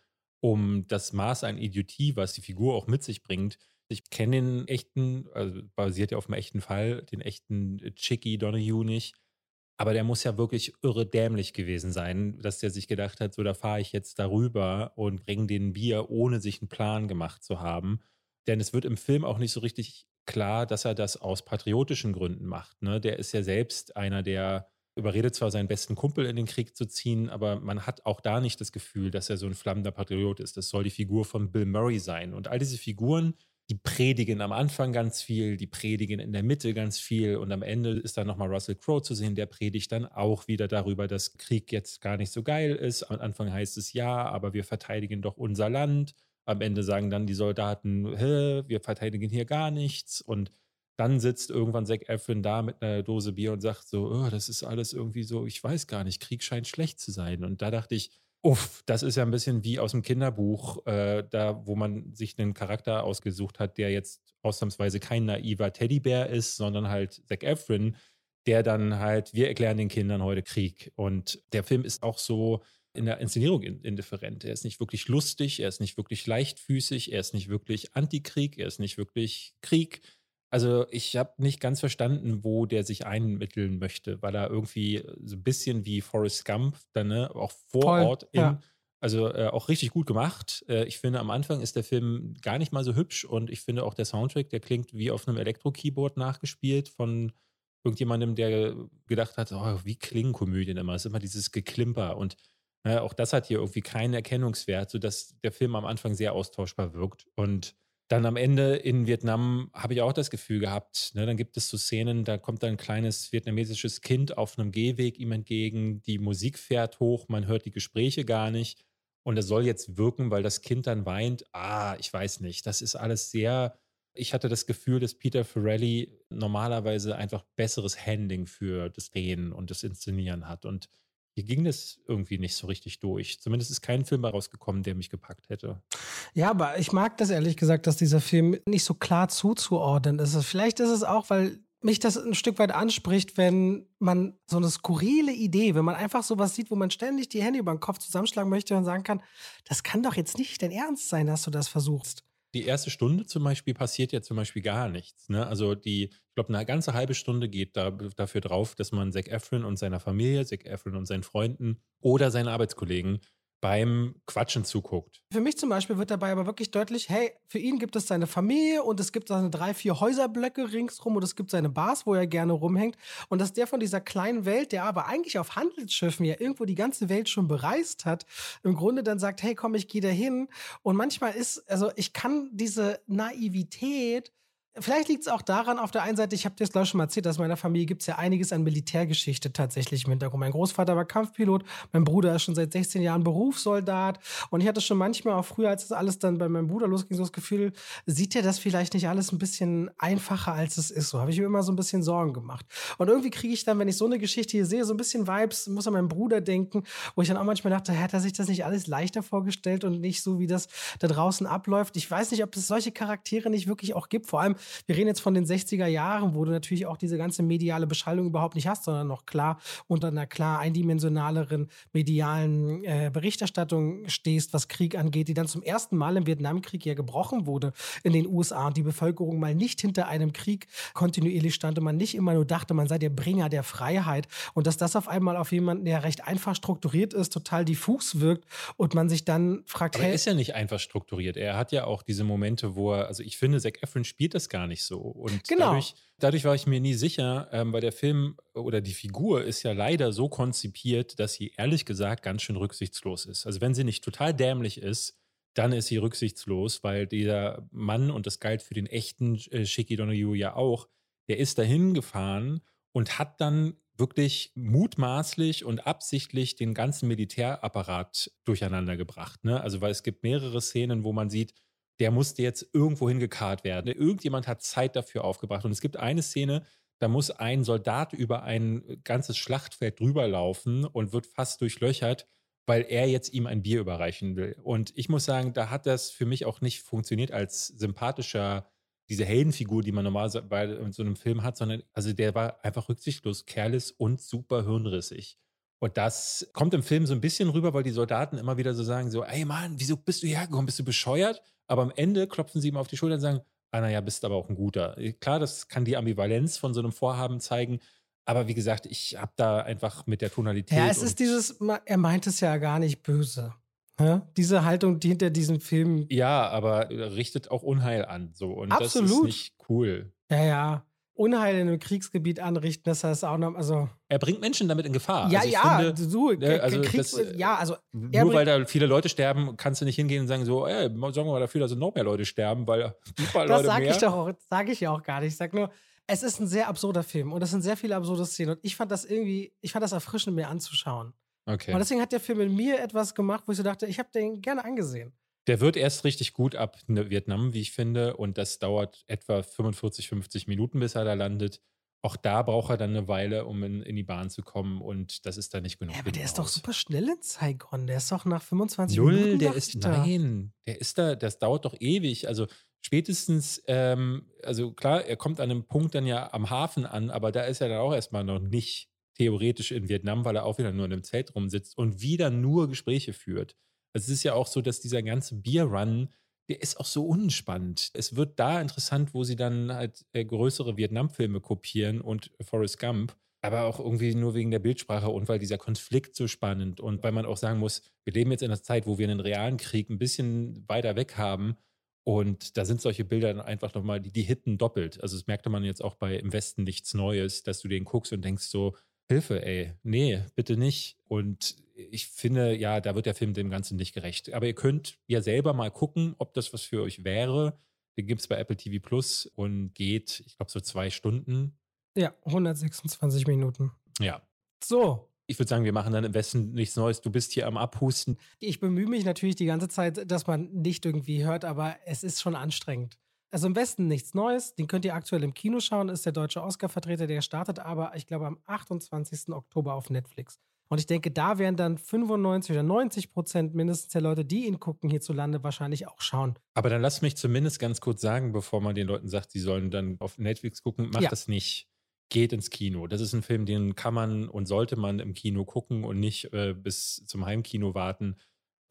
um das Maß an Idiotie, was die Figur auch mit sich bringt. Ich kenne den echten, also basiert ja auf einem echten Fall, den echten Chicky Donahue nicht. Aber der muss ja wirklich irre dämlich gewesen sein, dass der sich gedacht hat, so da fahre ich jetzt darüber und bringe den Bier, ohne sich einen Plan gemacht zu haben. Denn es wird im Film auch nicht so richtig klar, dass er das aus patriotischen Gründen macht. Ne? Der ist ja selbst einer, der überredet zwar seinen besten Kumpel in den Krieg zu ziehen, aber man hat auch da nicht das Gefühl, dass er so ein flammender Patriot ist. Das soll die Figur von Bill Murray sein. Und all diese Figuren, die predigen am Anfang ganz viel, die predigen in der Mitte ganz viel und am Ende ist dann nochmal Russell Crowe zu sehen, der predigt dann auch wieder darüber, dass Krieg jetzt gar nicht so geil ist. Am Anfang heißt es ja, aber wir verteidigen doch unser Land. Am Ende sagen dann die Soldaten, wir verteidigen hier gar nichts und dann sitzt irgendwann Zack Efron da mit einer Dose Bier und sagt so, oh, das ist alles irgendwie so, ich weiß gar nicht, Krieg scheint schlecht zu sein. Und da dachte ich, uff, das ist ja ein bisschen wie aus dem Kinderbuch, äh, da wo man sich einen Charakter ausgesucht hat, der jetzt ausnahmsweise kein naiver Teddybär ist, sondern halt Zack Efron, der dann halt, wir erklären den Kindern heute Krieg. Und der Film ist auch so in der Inszenierung indifferent. Er ist nicht wirklich lustig, er ist nicht wirklich leichtfüßig, er ist nicht wirklich Antikrieg, er ist nicht wirklich Krieg also ich habe nicht ganz verstanden, wo der sich einmitteln möchte, weil er irgendwie so ein bisschen wie Forrest Gump dann ne, auch vor Voll, Ort in, ja. also äh, auch richtig gut gemacht. Äh, ich finde, am Anfang ist der Film gar nicht mal so hübsch und ich finde auch der Soundtrack, der klingt wie auf einem Elektro-Keyboard nachgespielt von irgendjemandem, der gedacht hat, oh, wie klingen Komödien immer? Es ist immer dieses Geklimper und äh, auch das hat hier irgendwie keinen Erkennungswert, sodass der Film am Anfang sehr austauschbar wirkt und dann am Ende in Vietnam habe ich auch das Gefühl gehabt, ne, dann gibt es so Szenen, da kommt ein kleines vietnamesisches Kind auf einem Gehweg ihm entgegen, die Musik fährt hoch, man hört die Gespräche gar nicht und es soll jetzt wirken, weil das Kind dann weint. Ah, ich weiß nicht, das ist alles sehr, ich hatte das Gefühl, dass Peter Ferrelli normalerweise einfach besseres Handling für das Drehen und das Inszenieren hat und hier ging das irgendwie nicht so richtig durch. Zumindest ist kein Film rausgekommen, der mich gepackt hätte. Ja, aber ich mag das ehrlich gesagt, dass dieser Film nicht so klar zuzuordnen ist. Vielleicht ist es auch, weil mich das ein Stück weit anspricht, wenn man so eine skurrile Idee, wenn man einfach sowas sieht, wo man ständig die Hände über den Kopf zusammenschlagen möchte und sagen kann, das kann doch jetzt nicht dein Ernst sein, dass du das versuchst die erste Stunde zum Beispiel passiert ja zum Beispiel gar nichts. Ne? Also die, ich glaube, eine ganze halbe Stunde geht da, dafür drauf, dass man Zac Efron und seiner Familie, Zac Efron und seinen Freunden oder seinen Arbeitskollegen beim Quatschen zuguckt. Für mich zum Beispiel wird dabei aber wirklich deutlich, hey, für ihn gibt es seine Familie und es gibt seine drei, vier Häuserblöcke ringsrum und es gibt seine Bars, wo er gerne rumhängt. Und dass der von dieser kleinen Welt, der aber eigentlich auf Handelsschiffen ja irgendwo die ganze Welt schon bereist hat, im Grunde dann sagt, hey, komm, ich gehe da hin. Und manchmal ist, also ich kann diese Naivität Vielleicht liegt es auch daran, auf der einen Seite, ich habe dir das glaube schon mal erzählt, dass in meiner Familie gibt es ja einiges an Militärgeschichte tatsächlich im Hintergrund. Mein Großvater war Kampfpilot, mein Bruder ist schon seit 16 Jahren Berufssoldat und ich hatte schon manchmal auch früher, als das alles dann bei meinem Bruder losging, so das Gefühl, sieht er das vielleicht nicht alles ein bisschen einfacher, als es ist. So habe ich mir immer so ein bisschen Sorgen gemacht. Und irgendwie kriege ich dann, wenn ich so eine Geschichte hier sehe, so ein bisschen Vibes, muss an meinen Bruder denken, wo ich dann auch manchmal dachte, hat er sich das nicht alles leichter vorgestellt und nicht so, wie das da draußen abläuft. Ich weiß nicht, ob es solche Charaktere nicht wirklich auch gibt, vor allem wir reden jetzt von den 60er Jahren, wo du natürlich auch diese ganze mediale Beschallung überhaupt nicht hast, sondern noch klar unter einer klar eindimensionaleren medialen äh, Berichterstattung stehst, was Krieg angeht, die dann zum ersten Mal im Vietnamkrieg ja gebrochen wurde in den USA und die Bevölkerung mal nicht hinter einem Krieg kontinuierlich stand und man nicht immer nur dachte, man sei der Bringer der Freiheit und dass das auf einmal auf jemanden, der recht einfach strukturiert ist, total diffus wirkt und man sich dann fragt, Aber hey, er ist ja nicht einfach strukturiert. Er hat ja auch diese Momente, wo er, also ich finde, Zac Efron spielt das gar nicht so. Und genau. dadurch, dadurch war ich mir nie sicher, ähm, weil der Film oder die Figur ist ja leider so konzipiert, dass sie ehrlich gesagt ganz schön rücksichtslos ist. Also wenn sie nicht total dämlich ist, dann ist sie rücksichtslos, weil dieser Mann, und das galt für den echten äh, Shiki Donoghue ja auch, der ist dahin gefahren und hat dann wirklich mutmaßlich und absichtlich den ganzen Militärapparat durcheinander gebracht. Ne? Also, weil es gibt mehrere Szenen, wo man sieht, der musste jetzt irgendwo hingekarrt werden. Irgendjemand hat Zeit dafür aufgebracht. Und es gibt eine Szene, da muss ein Soldat über ein ganzes Schlachtfeld drüber laufen und wird fast durchlöchert weil er jetzt ihm ein Bier überreichen will. Und ich muss sagen, da hat das für mich auch nicht funktioniert als sympathischer, diese Heldenfigur, die man normalerweise in so einem Film hat, sondern also der war einfach rücksichtslos, careless und super hirnrissig. Und das kommt im Film so ein bisschen rüber, weil die Soldaten immer wieder so sagen: so, ey Mann, wieso bist du hergekommen? Bist du bescheuert? Aber am Ende klopfen sie ihm auf die Schulter und sagen, ah, naja, bist aber auch ein guter. Klar, das kann die Ambivalenz von so einem Vorhaben zeigen, aber wie gesagt, ich habe da einfach mit der Tonalität. Ja, es ist dieses, er meint es ja gar nicht böse. Ja? Diese Haltung, die hinter diesem Film. Ja, aber richtet auch Unheil an. So. Und Absolut. das ist nicht cool. Ja, ja. Unheil in einem Kriegsgebiet anrichten, das heißt auch noch, also. Er bringt Menschen damit in Gefahr. Ja, also ja, finde, du, ne, also Kriegs, das, ja, also. Nur weil da viele Leute sterben, kannst du nicht hingehen und sagen so, ey, sorgen wir mal dafür, dass noch mehr Leute sterben, weil super Das sage ich doch, sage ich ja auch gar nicht. Ich sag nur, es ist ein sehr absurder Film und es sind sehr viele absurde Szenen. Und ich fand das irgendwie, ich fand das erfrischend, mir anzuschauen. Okay. Und deswegen hat der Film in mir etwas gemacht, wo ich so dachte, ich habe den gerne angesehen. Der wird erst richtig gut ab Vietnam, wie ich finde. Und das dauert etwa 45, 50 Minuten, bis er da landet. Auch da braucht er dann eine Weile, um in, in die Bahn zu kommen. Und das ist da nicht genug. Ja, aber der ist doch super schnell in Saigon. Der ist doch nach 25 Null, Minuten. Null, der ist, nein, der ist da, das dauert doch ewig. Also spätestens, ähm, also klar, er kommt an einem Punkt dann ja am Hafen an, aber da ist er dann auch erstmal noch nicht theoretisch in Vietnam, weil er auch wieder nur in einem Zelt rumsitzt und wieder nur Gespräche führt. Also es ist ja auch so, dass dieser ganze Bierrun, der ist auch so unspannend. Es wird da interessant, wo sie dann halt äh, größere Vietnam-Filme kopieren und Forrest Gump, aber auch irgendwie nur wegen der Bildsprache und weil dieser Konflikt so spannend und weil man auch sagen muss, wir leben jetzt in einer Zeit, wo wir einen realen Krieg ein bisschen weiter weg haben und da sind solche Bilder dann einfach nochmal, die, die hitten doppelt. Also das merkte man jetzt auch bei Im Westen nichts Neues, dass du den guckst und denkst so, Hilfe, ey, nee, bitte nicht. Und ich finde, ja, da wird der Film dem Ganzen nicht gerecht. Aber ihr könnt ja selber mal gucken, ob das was für euch wäre. Den gibt es bei Apple TV Plus und geht, ich glaube, so zwei Stunden. Ja, 126 Minuten. Ja. So, ich würde sagen, wir machen dann im Westen nichts Neues. Du bist hier am Abhusten. Ich bemühe mich natürlich die ganze Zeit, dass man nicht irgendwie hört, aber es ist schon anstrengend. Also im Westen nichts Neues. Den könnt ihr aktuell im Kino schauen. Ist der deutsche Oscar-Vertreter. Der startet aber, ich glaube, am 28. Oktober auf Netflix. Und ich denke, da werden dann 95 oder 90 Prozent mindestens der Leute, die ihn gucken hierzulande, wahrscheinlich auch schauen. Aber dann lass mich zumindest ganz kurz sagen, bevor man den Leuten sagt, sie sollen dann auf Netflix gucken, mach ja. das nicht geht ins Kino. Das ist ein Film, den kann man und sollte man im Kino gucken und nicht äh, bis zum Heimkino warten,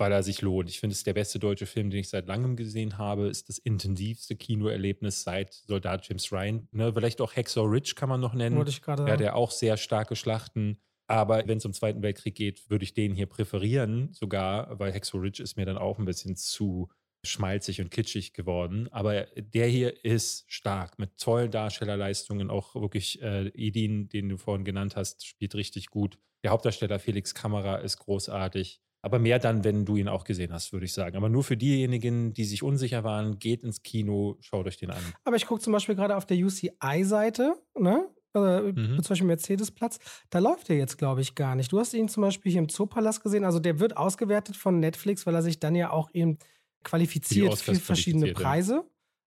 weil er sich lohnt. Ich finde, es ist der beste deutsche Film, den ich seit langem gesehen habe. Ist das intensivste Kinoerlebnis seit Soldat James Ryan. Ne, vielleicht auch Hexor Ridge kann man noch nennen. Wollte ich gerade ja, der auch sehr starke Schlachten. Aber wenn es um Zweiten Weltkrieg geht, würde ich den hier präferieren, sogar, weil Hexor Ridge ist mir dann auch ein bisschen zu schmalzig und kitschig geworden. Aber der hier ist stark mit tollen Darstellerleistungen. Auch wirklich äh, Edin, den du vorhin genannt hast, spielt richtig gut. Der Hauptdarsteller Felix Kamera ist großartig. Aber mehr dann, wenn du ihn auch gesehen hast, würde ich sagen. Aber nur für diejenigen, die sich unsicher waren, geht ins Kino, schaut euch den an. Aber ich gucke zum Beispiel gerade auf der UCI-Seite, ne? Äh, mhm. zum Beispiel Mercedes-Platz, da läuft er jetzt, glaube ich, gar nicht. Du hast ihn zum Beispiel hier im Zoopalast gesehen. Also der wird ausgewertet von Netflix, weil er sich dann ja auch eben qualifiziert für verschiedene Preise.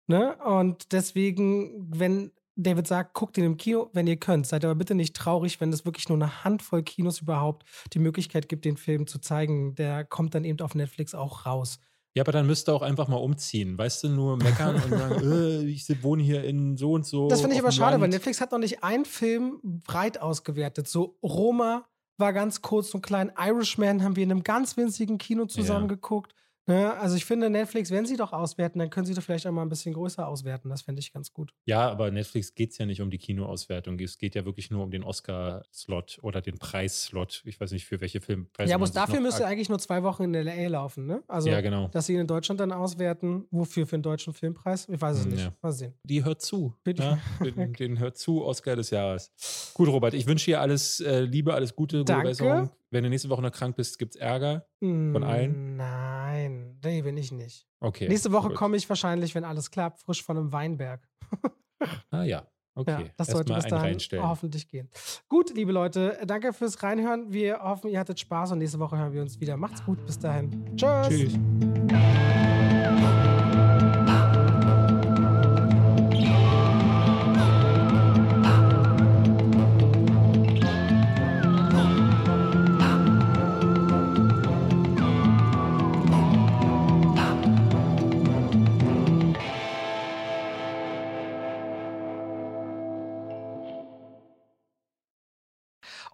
Ne? Und deswegen, wenn David sagt, guckt ihn im Kino, wenn ihr könnt. Seid aber bitte nicht traurig, wenn es wirklich nur eine Handvoll Kinos überhaupt die Möglichkeit gibt, den Film zu zeigen. Der kommt dann eben auf Netflix auch raus. Ja, aber dann müsst ihr auch einfach mal umziehen. Weißt du, nur meckern und sagen, äh, ich wohne hier in so und so. Das finde ich aber schade, Land. weil Netflix hat noch nicht einen Film breit ausgewertet. So Roma war ganz kurz und klein. Irishman haben wir in einem ganz winzigen Kino zusammen ja. geguckt. Ne? Also ich finde, Netflix, wenn sie doch auswerten, dann können sie doch vielleicht auch mal ein bisschen größer auswerten. Das fände ich ganz gut. Ja, aber Netflix geht es ja nicht um die Kinoauswertung. Es geht ja wirklich nur um den Oscar-Slot oder den Preis-Slot. Ich weiß nicht, für welche Filmpreise. Ja, aber dafür müsste eigentlich nur zwei Wochen in LA laufen, ne? Also, ja, genau. dass sie ihn in Deutschland dann auswerten. Wofür? Für einen deutschen Filmpreis? Ich weiß es hm, nicht. Ja. Mal sehen. Die hört zu. Ja? Ne? Den, den, hört zu, Oscar des Jahres. Gut, Robert, ich wünsche dir alles äh, Liebe, alles Gute, gute Danke. Besserung. Wenn du nächste Woche noch krank bist, gibt es Ärger von allen? Nein. Nee, bin ich nicht. Okay. Nächste Woche komme ich wahrscheinlich, wenn alles klappt, frisch von einem Weinberg. ah ja. Okay, ja, das sollte bis dahin hoffentlich gehen. Gut, liebe Leute, danke fürs Reinhören. Wir hoffen, ihr hattet Spaß und nächste Woche hören wir uns wieder. Macht's gut, bis dahin. Tschüss. Tschüss.